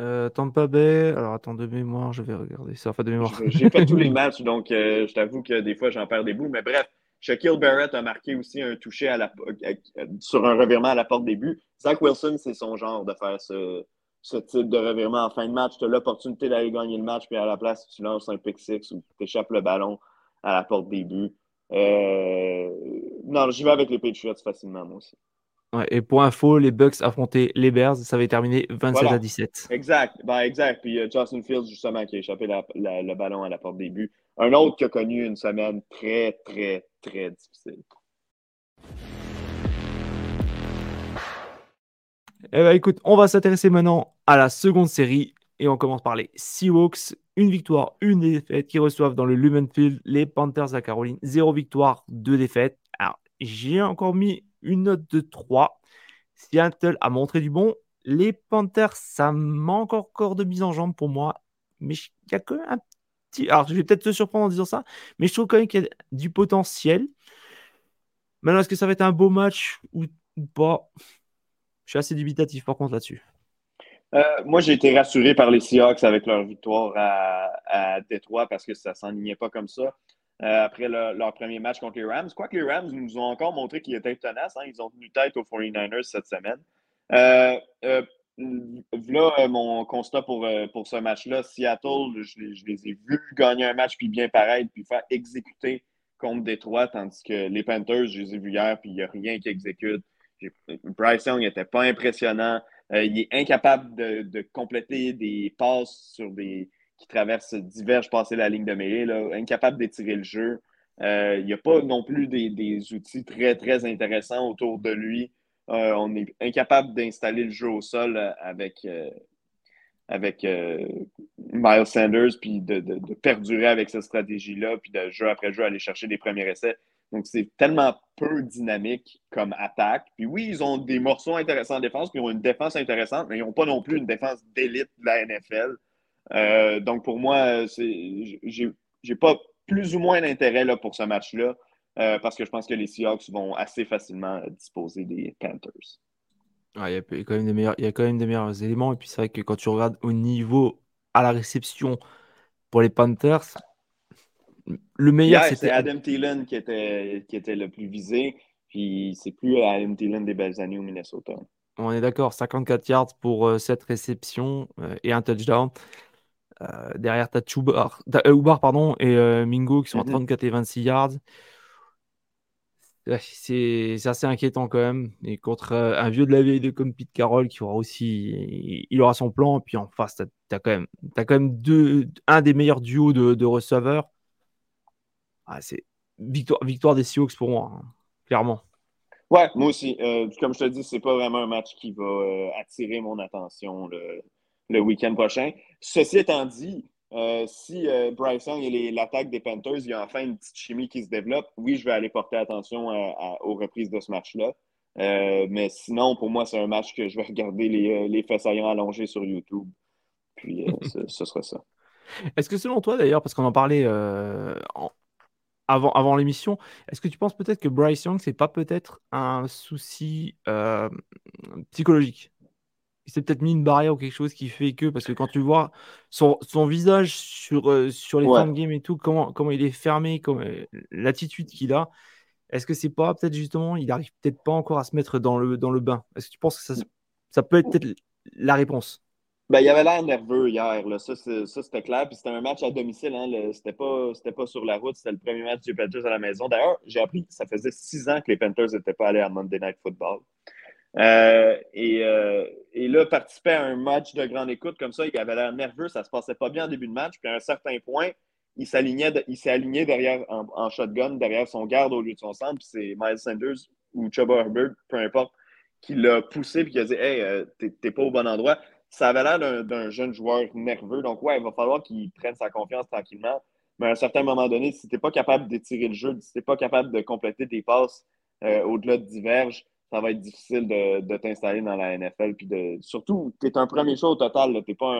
Euh, Tampa Bay, alors attends de mémoire, je vais regarder ça. Enfin, de mémoire. J'ai fait tous les matchs, donc je t'avoue que des fois j'en perds des bouts. Mais bref, Shaquille Barrett a marqué aussi un touché à la, sur un revirement à la porte des buts. Zach Wilson, c'est son genre de faire ce, type de revirement en fin de match. Tu as l'opportunité d'aller gagner le match, puis à la place, tu lances un pick six ou tu échappes le ballon à la porte des buts. Euh, non, j'y vais avec les Patriots facilement, moi aussi. Ouais, et pour info, les Bucks affrontaient les Bears, ça avait terminé 27 à 17. Exact, ben, exact. Puis uh, Justin Fields, justement, qui a échappé le ballon à la porte des buts. Un autre qui a connu une semaine très, très, très difficile. Eh ben, écoute, on va s'intéresser maintenant à la seconde série et on commence par les Seahawks une victoire, une défaite qui reçoivent dans le Lumen Field les Panthers à Caroline. Zéro victoire, deux défaites. Alors, j'ai encore mis une note de 3. Seattle a montré du bon. Les Panthers, ça manque encore de mise en jambe pour moi. Mais il y a même un petit. Alors, je vais peut-être te surprendre en disant ça, mais je trouve quand même qu'il y a du potentiel. Maintenant, est-ce que ça va être un beau match ou pas? Je suis assez dubitatif par contre là-dessus. Euh, moi, j'ai été rassuré par les Seahawks avec leur victoire à, à Détroit parce que ça ne s'enlignait pas comme ça. Euh, après leur premier match contre les Rams. Quoique les Rams nous ont encore montré qu'ils étaient tenaces. Hein. Ils ont tenu tête aux 49ers cette semaine. Euh, voilà mon constat pour, pour ce match-là. Seattle, je, les ai vus gagner un match puis bien pareil, puis faire exécuter contre Détroit, tandis que les Panthers, je les ai vus hier, puis il n'y a rien qui exécute. Bryce Young n'était pas impressionnant. Euh, il est incapable de, compléter des passes sur des qui traversent, divergent, passer la ligne de mêlée, là, incapable d'étirer le jeu. Euh, il n'y a pas non plus des, outils très, très intéressants autour de lui. Euh, on est incapable d'installer le jeu au sol avec, avec Miles Sanders, puis de, de, perdurer avec cette stratégie-là, puis de jeu après jeu aller chercher des premiers essais. Donc, c'est tellement peu dynamique comme attaque. Puis oui, ils ont des morceaux intéressants en défense, puis ils ont une défense intéressante, mais ils n'ont pas non plus une défense d'élite de la NFL. Euh, donc, pour moi, j'ai pas plus ou moins d'intérêt pour ce match-là, euh, parce que je pense que les Seahawks vont assez facilement disposer des Panthers. il, y a quand même des meilleurs, il y a quand même des meilleurs éléments. Et puis, c'est vrai que quand tu regardes au niveau à la réception pour les Panthers, le meilleur, c'était Adam Thielen qui était, qui était le plus visé. Puis c'est plus Adam Thielen des belles années au Minnesota. On est d'accord, 54 yards pour cette réception et un touchdown. derrière, tu as Ubar pardon, et Mingo qui sont à 34 mm-hmm. et 26 yards c'est assez inquiétant quand même. Et contre euh, un vieux de la vieille de comme Pete Carroll qui aura aussi, il aura son plan. Puis en face, tu as, quand même, as quand même deux, un des meilleurs duos de, receveurs. Ah, c'est victoire, victoire des Seahawks pour moi, hein, clairement. Ouais, moi aussi. Euh, comme je te dis, c'est pas vraiment un match qui va euh, attirer mon attention le, le week-end prochain. Ceci étant dit, euh, si Young et l'attaque des Panthers, il y a enfin une petite chimie qui se développe, oui, je vais aller porter attention aux reprises de ce match-là. Mais sinon, pour moi, c'est un match que je vais regarder les, les saillants allongés sur YouTube. Puis ce, sera ça. Est-ce que selon toi, d'ailleurs, parce qu'on en parlait avant, avant l'émission, est-ce que tu penses peut-être que Bryce Young, c'est pas peut-être un souci psychologique? Il s'est peut-être mis une barrière ou quelque chose qui fait que, parce que quand tu vois son, son visage sur, euh, sur les ouais. de game et tout, comment, comment il est fermé, euh, l'attitude qu'il a, est-ce que c'est pas peut-être justement, il arrive peut-être pas encore à se mettre dans le, dans le bain? Est-ce que tu penses que ça, ça peut être peut-être la réponse? Ben, il avait l'air nerveux hier, là. ça c'était clair. Puis c'était un match à domicile, hein, c'était pas, pas sur la route, c'était le premier match des Panthers à la maison. D'ailleurs, j'ai appris que ça faisait six ans que les Panthers n'étaient pas allés à Monday Night Football. Euh, euh, et, là, participer à un match de grande écoute comme ça, il avait l'air nerveux, ça se passait pas bien en début de match. Puis à un certain point, il s'est aligné derrière en, shotgun, derrière son garde au lieu de son centre. Puis c'est Miles Sanders ou Chuba Herbert, peu importe, qui l'a poussé puis qui a dit Hey, euh, t'es pas au bon endroit. Ça avait l'air d'un jeune joueur nerveux. Donc, ouais, il va falloir qu'il prenne sa confiance tranquillement. Mais à un certain moment donné, si t'es pas capable d'étirer le jeu, si t'es pas capable de compléter tes passes au-delà de diverges, ça va être difficile de, t'installer dans la NFL. Puis de, surtout, tu es un premier choix au total. Tu n'es pas,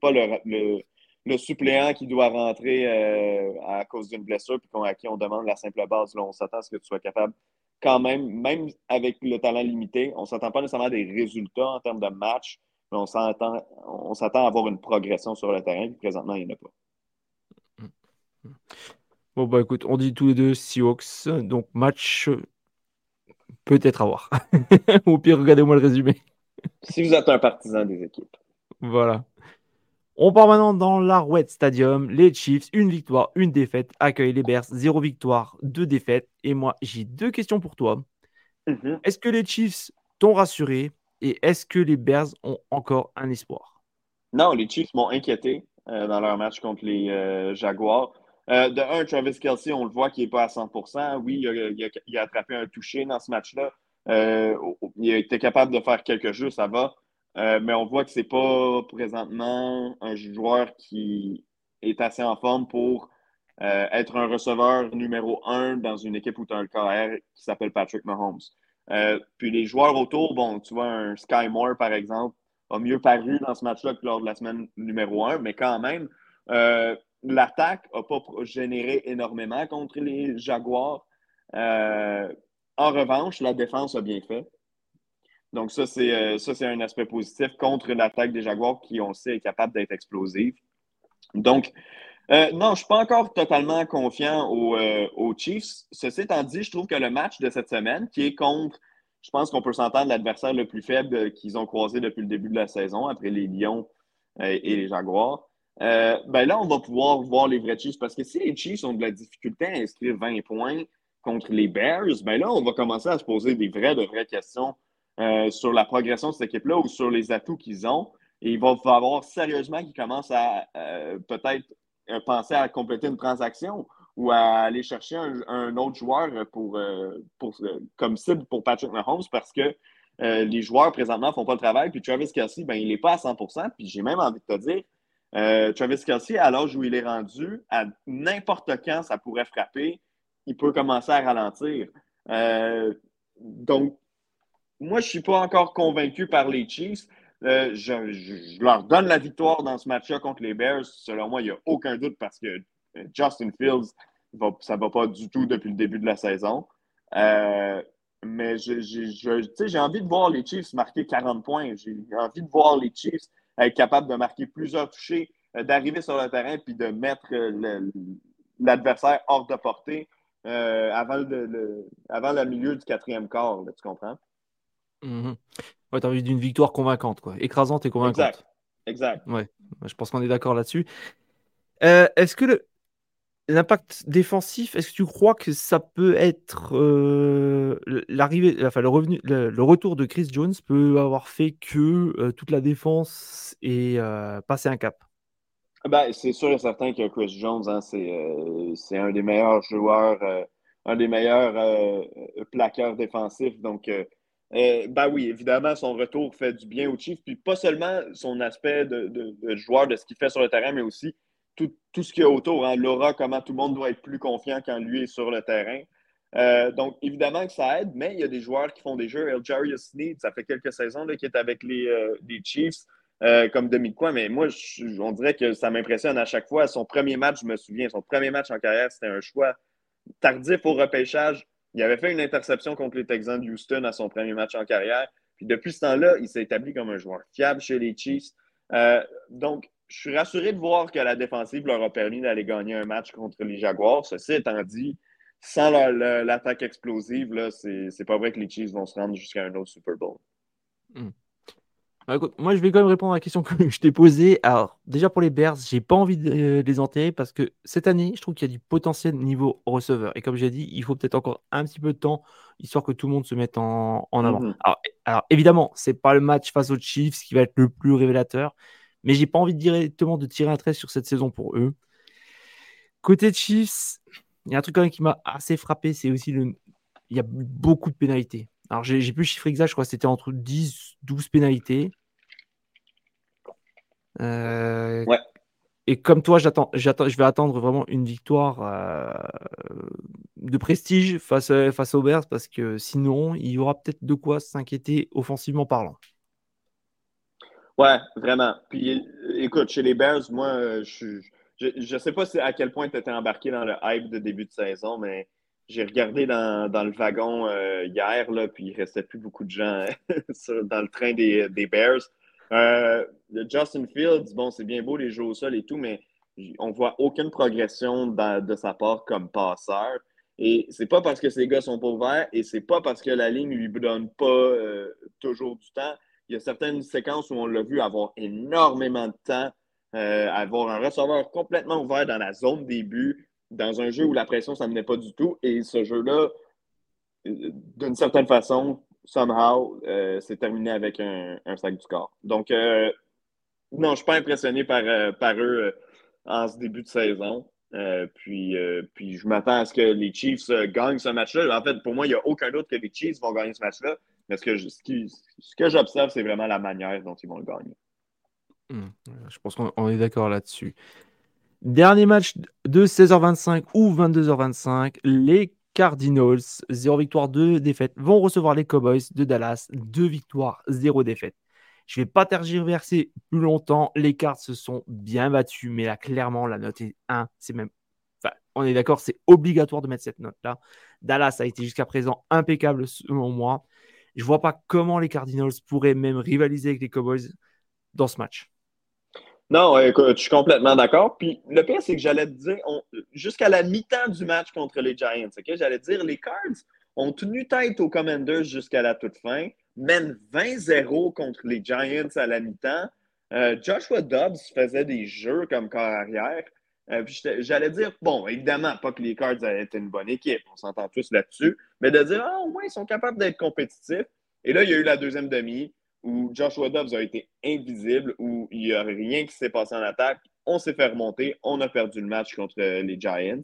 pas le, le, suppléant qui doit rentrer euh, à cause d'une blessure puis à qui on demande la simple base. On s'attend à ce que tu sois capable, quand même, même avec le talent limité, on ne s'attend pas nécessairement à des résultats en termes de match, mais on s'attend, on s'attend à avoir une progression sur le terrain. Puis présentement, il n'y en a pas. Bon, bah écoute, on dit tous les deux Seahawks. Donc, match peut-être avoir. Au pire, regardez-moi le résumé. si vous êtes un partisan des équipes. Voilà. On part maintenant dans l'Arrowhead Stadium. Les Chiefs, une victoire, une défaite, accueillent les Bears, zéro victoire, deux défaites. Et moi, j'ai deux questions pour toi. Mhm. Est-ce que les Chiefs t'ont rassuré? Et est-ce que les Bears ont encore un espoir? Non, les Chiefs m'ont inquiété euh, dans leur match contre les euh, Jaguars. Euh, de un, Travis Kelsey, on le voit qu'il n'est pas à 100% Oui, il a, attrapé un touché dans ce match-là. Il a été capable de faire quelques jeux, ça va. Mais on voit que ce n'est pas présentement un joueur qui est assez en forme pour être un receveur numéro un dans une équipe où tu as un KR qui s'appelle Patrick Mahomes. Puis les joueurs autour, bon, tu vois, un Sky Moore, par exemple, a mieux paru dans ce match-là que lors de la semaine numéro un, mais quand même, l'attaque n'a pas généré énormément contre les Jaguars. Euh, en revanche, la défense a bien fait. Donc, ça, c'est, euh, un aspect positif contre l'attaque des Jaguars qui, on sait, est capable d'être explosive. Donc, euh, non, je ne suis pas encore totalement confiant aux, Chiefs. Ceci étant dit, je trouve que le match de cette semaine, qui est contre, je pense qu'on peut s'entendre, l'adversaire le plus faible qu'ils ont croisé depuis le début de la saison, après les Lions et les Jaguars, euh, ben là, on va pouvoir voir les vrais Chiefs parce que si les Chiefs ont de la difficulté à inscrire 20 points contre les Bears, ben là, on va commencer à se poser des vraies, de vraies questions euh, sur la progression de cette équipe-là ou sur les atouts qu'ils ont. Et il va falloir sérieusement qu'ils commencent à euh, peut-être penser à compléter une transaction ou à aller chercher un, autre joueur pour, pour, comme cible pour Patrick Mahomes parce que les joueurs présentement ne font pas le travail. Puis Travis Kelsey, ben, il n'est pas à 100% Puis j'ai même envie de te dire, euh, Travis Kelsey, à l'âge où il est rendu, à n'importe quand, ça pourrait frapper. Il peut commencer à ralentir. Euh, donc, moi, je ne suis pas encore convaincu par les Chiefs. Euh, je, leur donne la victoire dans ce match-là contre les Bears. Selon moi, il n'y a aucun doute parce que Justin Fields, ça ne va pas du tout depuis le début de la saison. mais j'ai envie de voir les Chiefs marquer 40 points. J'ai envie de voir les Chiefs être capable de marquer plusieurs touchés, euh, d'arriver sur le terrain puis de mettre euh, l'adversaire hors de portée. avant, le, milieu du quatrième quart, tu comprends? Mm Ouais, tu as envie d'une victoire convaincante, quoi. Écrasante et convaincante. Exact. Exact. Ouais, je pense qu'on est d'accord là-dessus. est-ce que le, L'impact défensif, est-ce que tu crois que ça peut être euh, l'arrivée, enfin le revenu, le, retour de Chris Jones peut avoir fait que euh, toute la défense est euh, passée un cap? Ben, C'est sûr et certain que Chris Jones, hein, c'est un des meilleurs joueurs, un des meilleurs plaqueurs défensifs. Donc, ben oui, évidemment, son retour fait du bien au Chiefs. Puis pas seulement son aspect de, joueur, de ce qu'il fait sur le terrain, mais aussi tout, ce qu'il y a autour. Hein. Laura, comment tout le monde doit être plus confiant quand lui est sur le terrain. Euh, donc, évidemment que ça aide, mais il y a des joueurs qui font des jeux. Jarius Sneed, ça fait quelques saisons qu'il est avec les, euh, Chiefs euh, comme demi-coin, mais moi, on dirait que ça m'impressionne à chaque fois. Son premier match, je me souviens, son premier match en carrière, c'était un choix tardif au repêchage. Il avait fait une interception contre les Texans de Houston à son premier match en carrière. Puis depuis ce temps-là, il s'est établi comme un joueur fiable chez les Chiefs. donc, je suis rassuré de voir que la défensive leur a permis d'aller gagner un match contre les Jaguars. Ceci étant dit, sans l'attaque explosive, c'est pas vrai que les Chiefs vont se rendre jusqu'à un autre Super Bowl. Hmm. Bah, moi, je vais quand même répondre à la question que je t'ai posée. Alors, déjà pour les Bears, j'ai pas envie de les enterrer parce que cette année, je trouve qu'il y a du potentiel niveau receveur. Et comme j'ai dit, il faut peut-être encore un petit peu de temps histoire que tout le monde se mette en, avant. Mm-hmm. alors, alors, évidemment, c'est pas le match face aux Chiefs qui va être le plus révélateur. Mais j'ai pas envie de directement de tirer un trait sur cette saison pour eux. Côté Chiefs, il y a un truc quand même qui m'a assez frappé, c'est aussi le. Il y a beaucoup de pénalités. Alors, j'ai plus le chiffre exact, je crois que c'était entre 10, 12 pénalités. Euh, ouais. Et comme toi, j'attends, j'attends, je vais attendre vraiment une victoire euh, de prestige face, face aux Bears parce que sinon, il y aura peut-être de quoi s'inquiéter offensivement parlant. Ouais, vraiment. Puis écoute, chez les Bears, moi, je je ne sais pas à quel point tu étais embarqué dans le hype de début de saison, mais j'ai regardé dans, le wagon euh, hier, là, puis il restait plus beaucoup de gens dans le train des, Bears. Euh, Justin Fields, bon, c'est bien beau les jeux au sol et tout, mais on voit aucune progression de sa part comme passeur. Et c'est pas parce que ces gars sont pas ouverts et c'est pas parce que la ligne lui donne pas euh, toujours du temps il y a certaines séquences où on l'a vu avoir énormément de temps, euh, avoir un receveur complètement ouvert dans la zone début, dans un jeu où la pression ne menait pas du tout. Et ce jeu-là, euh, d'une certaine façon, somehow, euh, s'est terminé avec un, sac du corps. Donc, non, je ne suis pas impressionné par, par eux en ce début de saison. puis, puis je m'attends à ce que les Chiefs gagnent ce match-là. En fait, pour moi, il n'y a aucun doute que les Chiefs vont gagner ce match-là. Mais ce que, ce, que j'observe, c'est vraiment la manière dont ils vont le gagner. Hmm. Je pense qu'on est d'accord là-dessus. Dernier match de 16h25 ou 22h25. Les Cardinals, 0 victoire, 2 défaites, vont recevoir les Cowboys de Dallas, 2 victoires, 0 défaites. Je ne vais pas tergiverser plus longtemps. Les cartes se sont bien battus, mais là, clairement, la note est 1. C'est même. On est d'accord, c'est obligatoire de mettre cette note-là. Dallas a été jusqu'à présent impeccable selon moi. Je vois pas comment les Cardinals pourraient même rivaliser avec les Cowboys dans ce match. Non, écoute, je suis complètement d'accord. Puis le pire, c'est que j'allais te dire, jusqu'à la mi-temps du match contre les Giants, j'allais te dire, les Cards ont tenu tête aux Commanders jusqu'à la toute fin, mènent 20-0 contre les Giants à la mi-temps. Euh, Joshua Dobbs faisait des jeux comme corps arrière. Euh, j'allais dire, bon, évidemment, pas que les Cards été une bonne équipe, on s'entend tous là-dessus, mais de dire, ah, au moins, ils sont capables d'être compétitifs. Et là, il y a eu la deuxième demi où Joshua Dobbs a été invisible, où il n'y a rien qui s'est passé en attaque. On s'est fait remonter, on a perdu le match contre les Giants.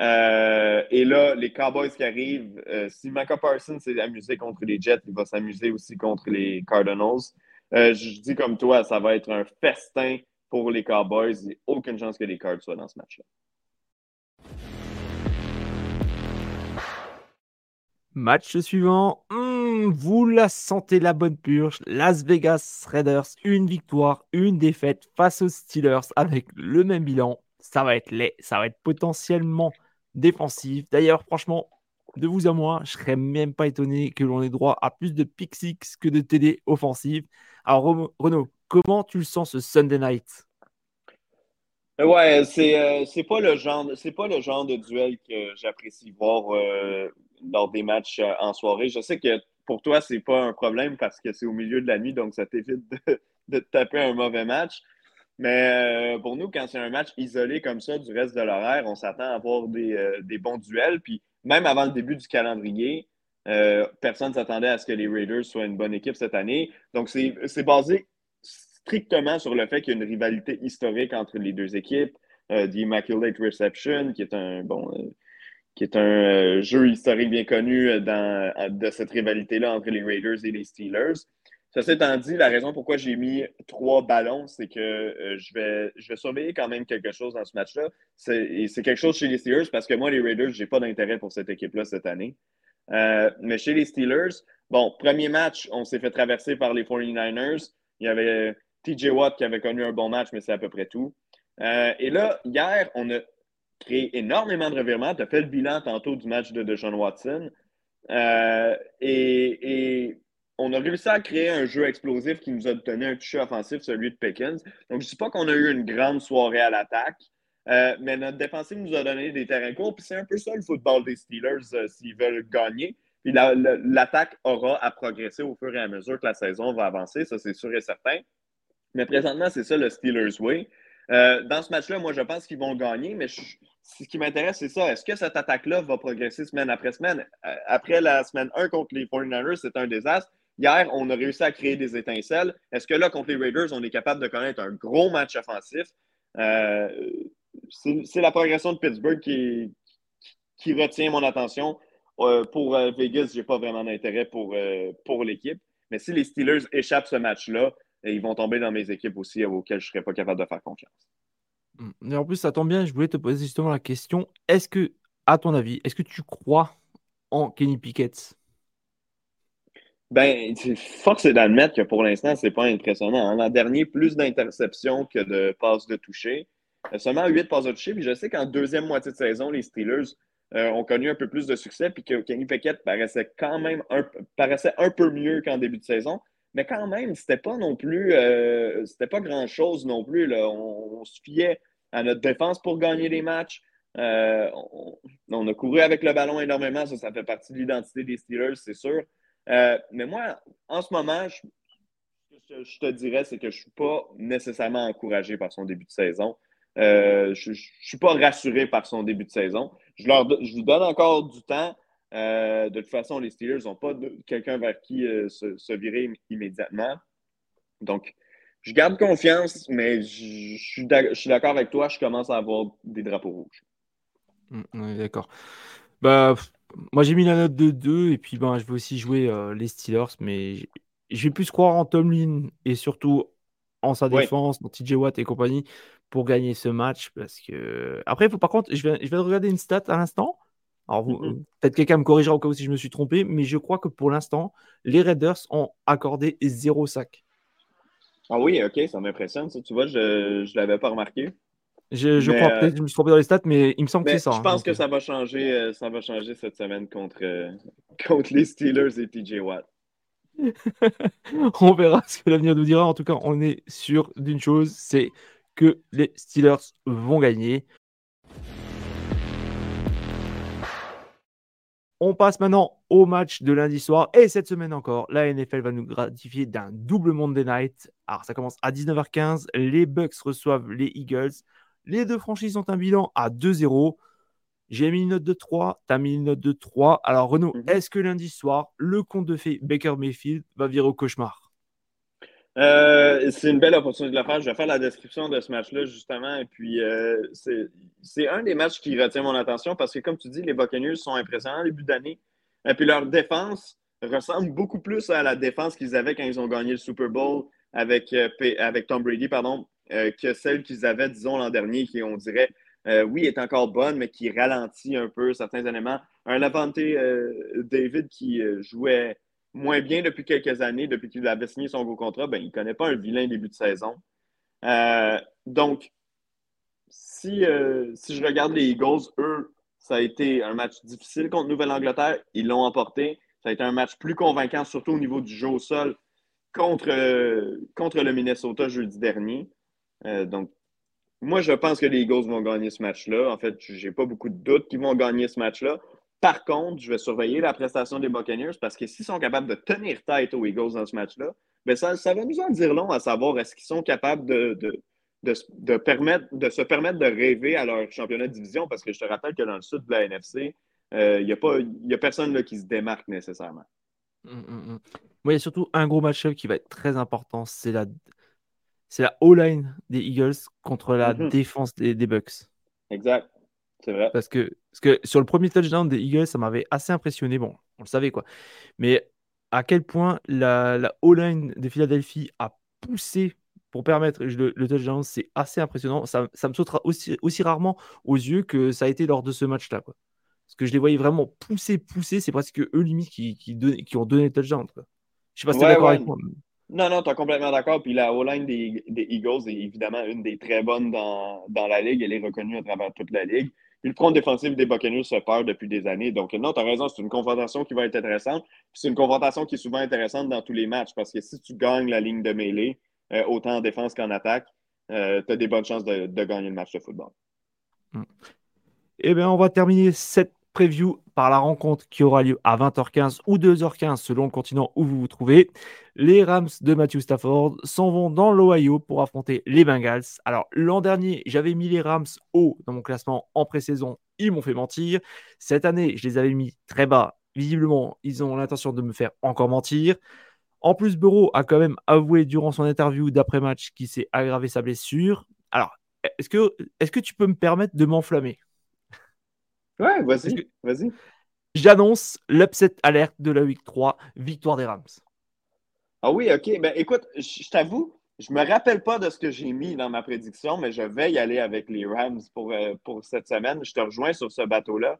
Euh, et là, les Cowboys qui arrivent, euh, si Micah Parsons s'est amusé contre les Jets, il va s'amuser aussi contre les Cardinals. je dis comme toi, ça va être un festin pour les Cowboys. Il n'y a aucune chance que les Cards soient dans ce match-là. Match suivant. Vous la sentez la bonne purge. Las Vegas Raiders, une victoire, une défaite face aux Steelers avec le même bilan. Ça va être laid, ça va être potentiellement défensif. D'ailleurs, franchement, de vous à moi, je serais même pas étonné que l'on ait droit à plus de pick que de TD offensifs. Alors, Renaud, Comment tu le sens ce Sunday night? Ouais, c'est c'est pas le genre c'est pas le genre de duel que j'apprécie voir lors des matchs en soirée. Je sais que pour toi, c'est pas un problème parce que c'est au milieu de la nuit, donc ça t'évite de, taper un mauvais match. Mais euh, pour nous, quand c'est un match isolé comme ça du reste de l'horaire, on s'attend à avoir des, euh, bons duels. Puis même avant le début du calendrier, euh, personne ne s'attendait à ce que les Raiders soient une bonne équipe cette année. Donc c'est basé strictement sur le fait qu'il y a une rivalité historique entre les deux équipes. The Immaculate Reception, qui est un bon qui est un jeu historique bien connu dans, de cette rivalité-là entre les Raiders et les Steelers. Ça étant dit, la raison pourquoi j'ai mis trois ballons, c'est que euh, je, vais, je vais surveiller quand même quelque chose dans ce match-là. Et c'est quelque chose chez les Steelers parce que moi, les Raiders, je n'ai pas d'intérêt pour cette équipe-là cette année. Euh, mais chez les Steelers, bon, premier match, on s'est fait traverser par les 49ers. Il y avait TJ Watt qui avait connu un bon match, mais c'est à peu près tout. Euh, et là, hier, on a créé énormément de revirements. Tu as fait le bilan tantôt du match de, John Watson. et on a réussi à créer un jeu explosif qui nous a donné un toucher offensif, celui de Pickens. Donc, je ne dis pas qu'on a eu une grande soirée à l'attaque, euh, mais notre défensive nous a donné des terrains courts. Puis c'est un peu ça le football des Steelers euh, s'ils veulent gagner. Puis l'attaque aura à progresser au fur et à mesure que la saison va avancer, ça c'est sûr et certain. Mais présentement, c'est ça le Steelers Way. Euh, dans ce match-là, moi, je pense qu'ils vont gagner, mais ce qui m'intéresse, c'est ça. Est-ce que cette attaque-là va progresser semaine après semaine? après la semaine 1 contre les 49ers, c'est un désastre. Hier, on a réussi à créer des étincelles. Est-ce que là, contre les Raiders, on est capable de connaître un gros match offensif? Euh, c'est la progression de Pittsburgh qui, retient mon attention. Euh, pour euh, Vegas, je n'ai pas vraiment d'intérêt pour, pour l'équipe. Mais si les Steelers échappent ce match-là, ils vont tomber dans mes équipes aussi auxquelles je ne serais pas capable de faire confiance. Mm. Et en plus, ça tombe bien, je voulais te poser justement la question. Est-ce que, à ton avis, est-ce que tu crois en Kenny Pickett? Ben, force est d'admettre que pour l'instant, c'est pas impressionnant. L'an dernier, plus d'interceptions que de passes de toucher. Euh, seulement 8 passes de toucher. Puis je sais qu'en deuxième moitié de saison, les Steelers euh, ont connu un peu plus de succès. Puis que Kenny Pickett paraissait quand même un, paraissait un peu mieux qu'en début de saison. Mais quand même, c'était pas non plus. Euh, c'était pas grand-chose non plus. On, se fiait à notre défense pour gagner les matchs. on, on, a couru avec le ballon énormément. Ça, ça fait partie de l'identité des Steelers, c'est sûr. Euh, mais moi, en ce moment, je, je te dirais, c'est que je ne suis pas nécessairement encouragé par son début de saison. Euh, je ne suis pas rassuré par son début de saison. Je, leur, je lui donne encore du temps. Euh, de toute façon, les Steelers n'ont pas quelqu'un vers qui se, virer immédiatement. Donc, je garde confiance, mais je, je suis d'accord avec toi, je commence à avoir des drapeaux rouges. Mmh, d'accord. Bah, moi, j'ai mis la note de 2 et puis ben, je vais aussi jouer euh, les Steelers, mais je vais plus croire en Tomlin et surtout en sa défense, en TJ Watt et compagnie pour gagner ce match parce que après, faut par contre, je vais, je vais regarder une stat à l'instant. Alors, peut-être quelqu'un me corrigera au cas où si je me suis trompé, mais je crois que pour l'instant, les Raiders ont accordé 0 sac. Ah oui, ok, ça m'impressionne. Tu vois, je ne l'avais pas remarqué. Je, crois euh, peut-être je me suis trompé dans les stats, mais il me semble que c'est ça. Je pense hein, que ça va changer, euh, ça va changer cette semaine contre, euh, contre les Steelers et TJ Watt. on verra ce que l'avenir nous dira. En tout cas, on est sûr d'une chose, c'est que les Steelers vont gagner. On passe maintenant au match de lundi soir. Et cette semaine encore, la NFL va nous gratifier d'un double Monday Night. Alors, ça commence à 19h15. Les Bucks reçoivent les Eagles. Les deux franchises ont un bilan à 2-0. J'ai mis une note de 3, tu as mis une note de 3. Alors Renaud, mhm. est-ce que lundi soir, le compte de fées Baker Mayfield va virer au cauchemar? Euh, C'est une belle opportunité de le faire. Je vais faire la description de ce match-là, justement. Et puis, euh, c'est un des matchs qui retient mon attention parce que, comme tu dis, les Buccaneers sont impressionnants début d'année. Et puis, leur défense ressemble beaucoup plus à la défense qu'ils avaient quand ils ont gagné le Super Bowl avec, euh, Tom Brady, pardon, que celle qu'ils avaient, disons, l'an dernier, qui, on dirait, oui, est encore bonne, mais qui ralentit un peu certains éléments. Un Lavante David qui jouait moins bien depuis quelques années, depuis qu'il avait signé son gros contrat, ben, il ne connaît pas un vilain début de saison. donc, si, si je regarde les Eagles, eux, ça a été un match difficile contre Nouvelle-Angleterre. Ils l'ont emporté. Ça a été un match plus convaincant, surtout au niveau du jeu au sol, contre, contre le Minnesota jeudi dernier. Euh, donc, moi, je pense que les Eagles vont gagner ce match-là. En fait, j'ai pas beaucoup de doutes qu'ils vont gagner ce match-là. Par contre, je vais surveiller la prestation des Buccaneers parce que s'ils sont capables de tenir tête aux Eagles dans ce match-là, ben ça, ça va nous en dire long à savoir est-ce qu'ils sont capables de, de, permettre, de se permettre de rêver à leur championnat de division parce que je te rappelle que dans le sud de la NFC, euh, il n'y a, a personne là, qui se démarque nécessairement. Hum, hum, hum. il y a surtout un gros match-up qui va être très important. C'est la, c'est la O-line des Eagles contre la mm-hmm. défense des, Bucks. Exact. C'est vrai. Parce que, parce que sur le premier touchdown des Eagles, ça m'avait assez impressionné. Bon, on le savait quoi. Mais à quel point la, la O-line de Philadelphie a poussé pour permettre le, touchdown, c'est assez impressionnant. Ça, ça, me sautera aussi, aussi rarement aux yeux que ça a été lors de ce match-là. Quoi. Parce que je les voyais vraiment pousser, pousser. C'est presque eux, limite, qui, qui, qui ont donné le touchdown. Quoi. Je sais pas si tu es d'accord avec moi. Non, non, tu es complètement d'accord. Puis la O-line des, des, Eagles est évidemment une des très bonnes dans, dans, la ligue. Elle est reconnue à travers toute la ligue. Le front défensif des Buccaneers se perd depuis des années. Donc, non, tu as raison, c'est une confrontation qui va être intéressante. c'est une confrontation qui est souvent intéressante dans tous les matchs parce que si tu gagnes la ligne de mêlée, euh, autant en défense qu'en attaque, euh, tu as des bonnes chances de, de, gagner le match de football. Eh bien, on va terminer cette preview par la rencontre qui aura lieu à 20h15 ou 2h15 selon le continent où vous vous trouvez. Les Rams de Matthew Stafford s'en vont dans l'Ohio pour affronter les Bengals. Alors l'an dernier, j'avais mis les Rams haut dans mon classement en pré-saison. Ils m'ont fait mentir. Cette année, je les avais mis très bas. Visiblement, ils ont l'intention de me faire encore mentir. En plus, Bureau a quand même avoué durant son interview d'après-match qu'il s'est aggravé sa blessure. Alors, est-ce que, est que tu peux me permettre de m'enflammer? Ouais, vas-y. Vas-y. J'annonce l'upset alerte de la week 3, victoire des Rams. Ah oui, OK. Ben, écoute, je t'avoue, je me rappelle pas de ce que j'ai mis dans ma prédiction, mais je vais y aller avec les Rams pour, euh, pour cette semaine. Je te rejoins sur ce bateau-là.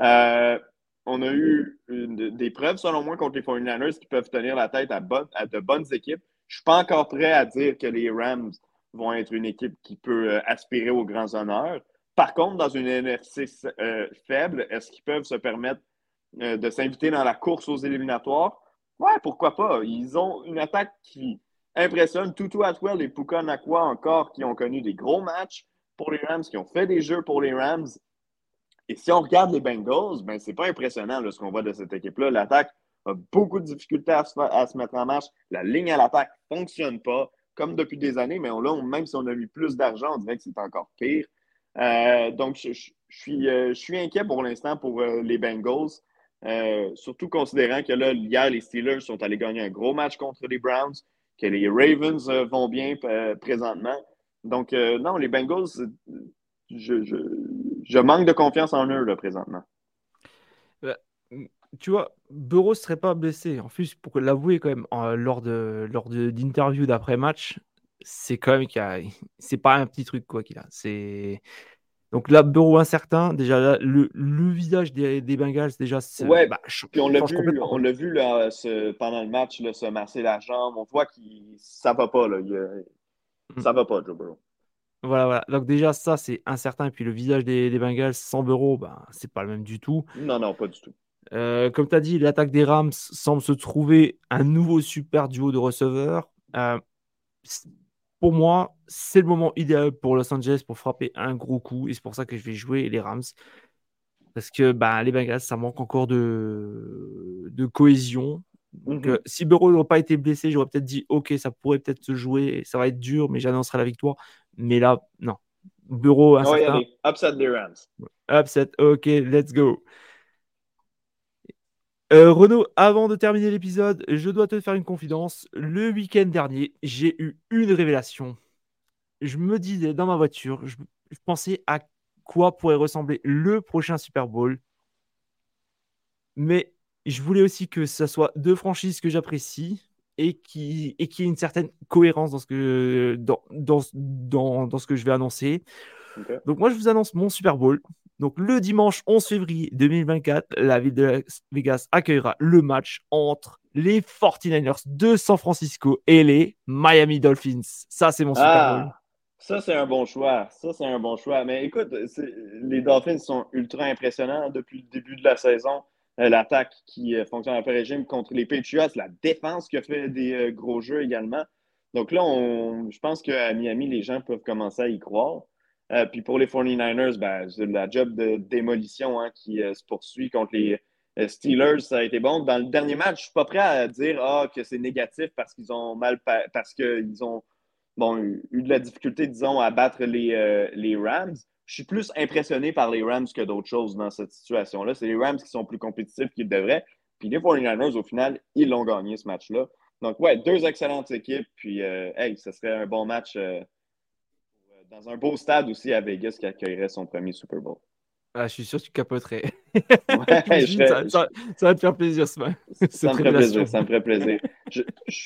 Euh, on a eu des preuves, selon moi, contre les 49ers qui peuvent tenir la tête à, à de bonnes équipes. Je ne suis pas encore prêt à dire que les Rams vont être une équipe qui peut euh, aspirer aux grands honneurs. Par contre, dans une NFC euh, faible, est-ce qu'ils peuvent se permettre euh, de s'inviter dans la course aux éliminatoires? Ouais, pourquoi pas? Ils ont une attaque qui impressionne. Tutu Atwell et Puka Nakwa encore, qui ont connu des gros matchs pour les Rams, qui ont fait des jeux pour les Rams. Et si on regarde les Bengals, ben, c'est pas impressionnant ce qu'on voit de cette équipe-là. L'attaque a beaucoup de difficultés à se, mettre en marche. La ligne à l'attaque ne fonctionne pas, comme depuis des années, mais là, même si on a mis plus d'argent, on dirait que c'est encore pire. Euh, donc, je, suis, euh, je suis inquiet pour l'instant pour euh, les Bengals, surtout considérant que là, hier, les Steelers sont allés gagner un gros match contre les Browns, que les Ravens vont bien présentement. Donc, non, les Bengals, je, manque de confiance en eux présentement. tu vois, Burrow ne serait pas blessé. En plus, pour l'avouer quand même, lors de lors d'après-match, c'est quand même qu'il a... c'est pas un petit truc quoi qu'il a. C'est donc là, Bureau incertain, déjà le, le, visage des, des Bengals, déjà. Ouais, bah, puis on l'a vu, on l'a vu là, ce, pendant le match là, se masser la jambe. On voit que ça va pas. Là. Mm. Ça va pas, Joe Burrow. Voilà, voilà. Donc déjà, ça, c'est incertain. Et puis le visage des, des Bengals sans Bureau, bah, c'est pas le même du tout. Non, non, pas du tout. Euh, comme tu as dit, l'attaque des Rams semble se trouver un nouveau super duo de receveurs. Euh, pour moi, c'est le moment idéal pour Los Angeles pour frapper un gros coup. Et c'est pour ça que je vais jouer les Rams. Parce que bah, les Bengals, ça manque encore de, de cohésion. Donc, mhm. euh, si Burrow n'aurait pas été blessé, j'aurais peut-être dit Ok, ça pourrait peut-être se jouer. Ça va être dur, mais j'annoncerai la victoire. Mais là, non. Burrow, incertain. upset les Rams. Upset, ok, let's go. Euh, Renaud, avant de terminer l'épisode, je dois te faire une confidence. Le week-end dernier, j'ai eu une révélation. Je me disais dans ma voiture, je, pensais à quoi pourrait ressembler le prochain Super Bowl. Mais je voulais aussi que ce soit deux franchises que j'apprécie et qui, et qui ait une certaine cohérence dans ce que, dans, dans, dans, ce que je vais annoncer. Donc moi, je vous annonce mon Super Bowl. Donc le dimanche 11 février 2024, la ville de Las Vegas accueillera le match entre les 49ers de San Francisco et les Miami Dolphins. Ça, c'est mon Super ah, Bowl. Ça, c'est un bon choix. Ça, c'est un bon choix. Mais écoute, les Dolphins sont ultra impressionnants depuis le début de la saison. Euh, l'attaque qui euh, fonctionne après régime contre les Patriots, la défense qui a fait des euh, gros jeux également. Donc là, je pense qu'à Miami, les gens peuvent commencer à y croire. Puis pour les 49ers, ben, la job de démolition hein, qui se poursuit contre les Steelers, ça a été bon. Dans le dernier match, je ne suis pas prêt à dire ah, que c'est négatif parce qu'ils ont mal parce qu'ils ont bon, eu de la difficulté, disons, à battre les, les Rams. Je suis plus impressionné par les Rams que d'autres choses dans cette situation-là. C'est les Rams qui sont plus compétitifs qu'ils devraient. Puis les 49ers, au final, ils l'ont gagné ce match-là. Donc, ouais, deux excellentes équipes. Puis, euh, hey, ce serait un bon match euh, dans un beau stade aussi à Vegas qui accueillerait son premier Super Bowl. Ah, je suis sûr que tu capoterais. Ouais, ça, va te faire plaisir, ça, ça me ferait plaisir. Ça me ferait plaisir. Je,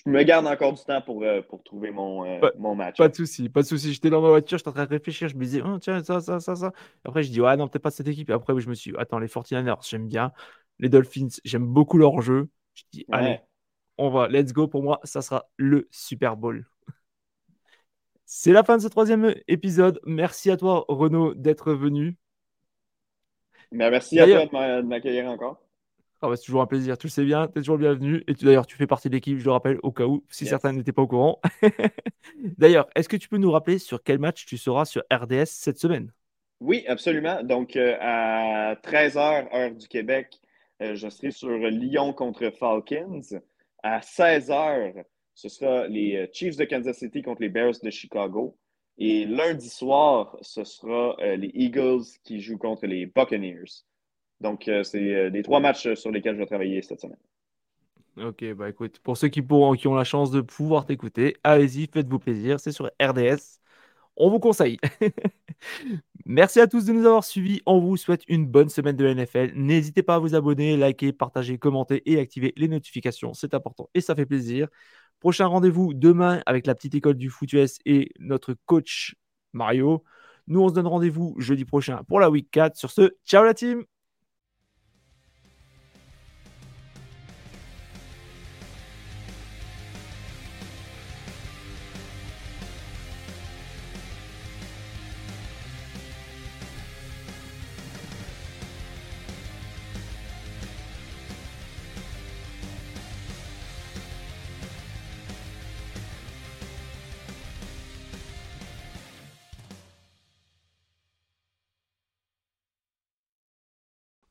me garde encore du temps pour, euh, pour trouver mon, mon match. Pas de souci, pas de souci. J'étais dans ma voiture, j'étais en train de réfléchir. Je me disais, oh, tiens, ça, ça, ça, ça. Après, je dis, ouais, non, peut-être pas cette équipe. Et après, je me suis dit, attends, les 49ers, j'aime bien. Les Dolphins, j'aime beaucoup leur jeu. Je dis, allez, on va, let's go. Pour moi, ça sera le Super Bowl. C'est la fin de ce troisième épisode. Merci à toi, Renaud, d'être venu. Ben, merci à toi de m'accueillir encore. Ah bah, c'est toujours un plaisir, tu le sais bien, tu es toujours le bienvenu. Et d'ailleurs, tu fais partie de l'équipe, je le rappelle, au cas où, si certains n'étaient pas au courant. d'ailleurs, est-ce que tu peux nous rappeler sur quel match tu seras sur RDS cette semaine? Oui, absolument. Donc, euh, à 13h, heure du Québec, euh, je serai sur Lyon contre Falcons. À 16h, ce sera les euh, Chiefs de Kansas City contre les Bears de Chicago. Et lundi soir, ce sera euh, les Eagles qui jouent contre les Buccaneers. Donc, c'est les trois matchs sur lesquels je vais travailler cette semaine. Ok, bah écoute, pour ceux qui, pourront, qui ont la chance de pouvoir t'écouter, allez-y, faites-vous plaisir, c'est sur RDS on vous conseille. Merci à tous de nous avoir suivis. On vous souhaite une bonne semaine de NFL. N'hésitez pas à vous abonner, liker, partager, commenter et activer les notifications. C'est important et ça fait plaisir. Prochain rendez-vous demain avec la petite école du foot US et notre coach Mario. Nous, on se donne rendez-vous jeudi prochain pour la week 4. Sur ce, ciao la team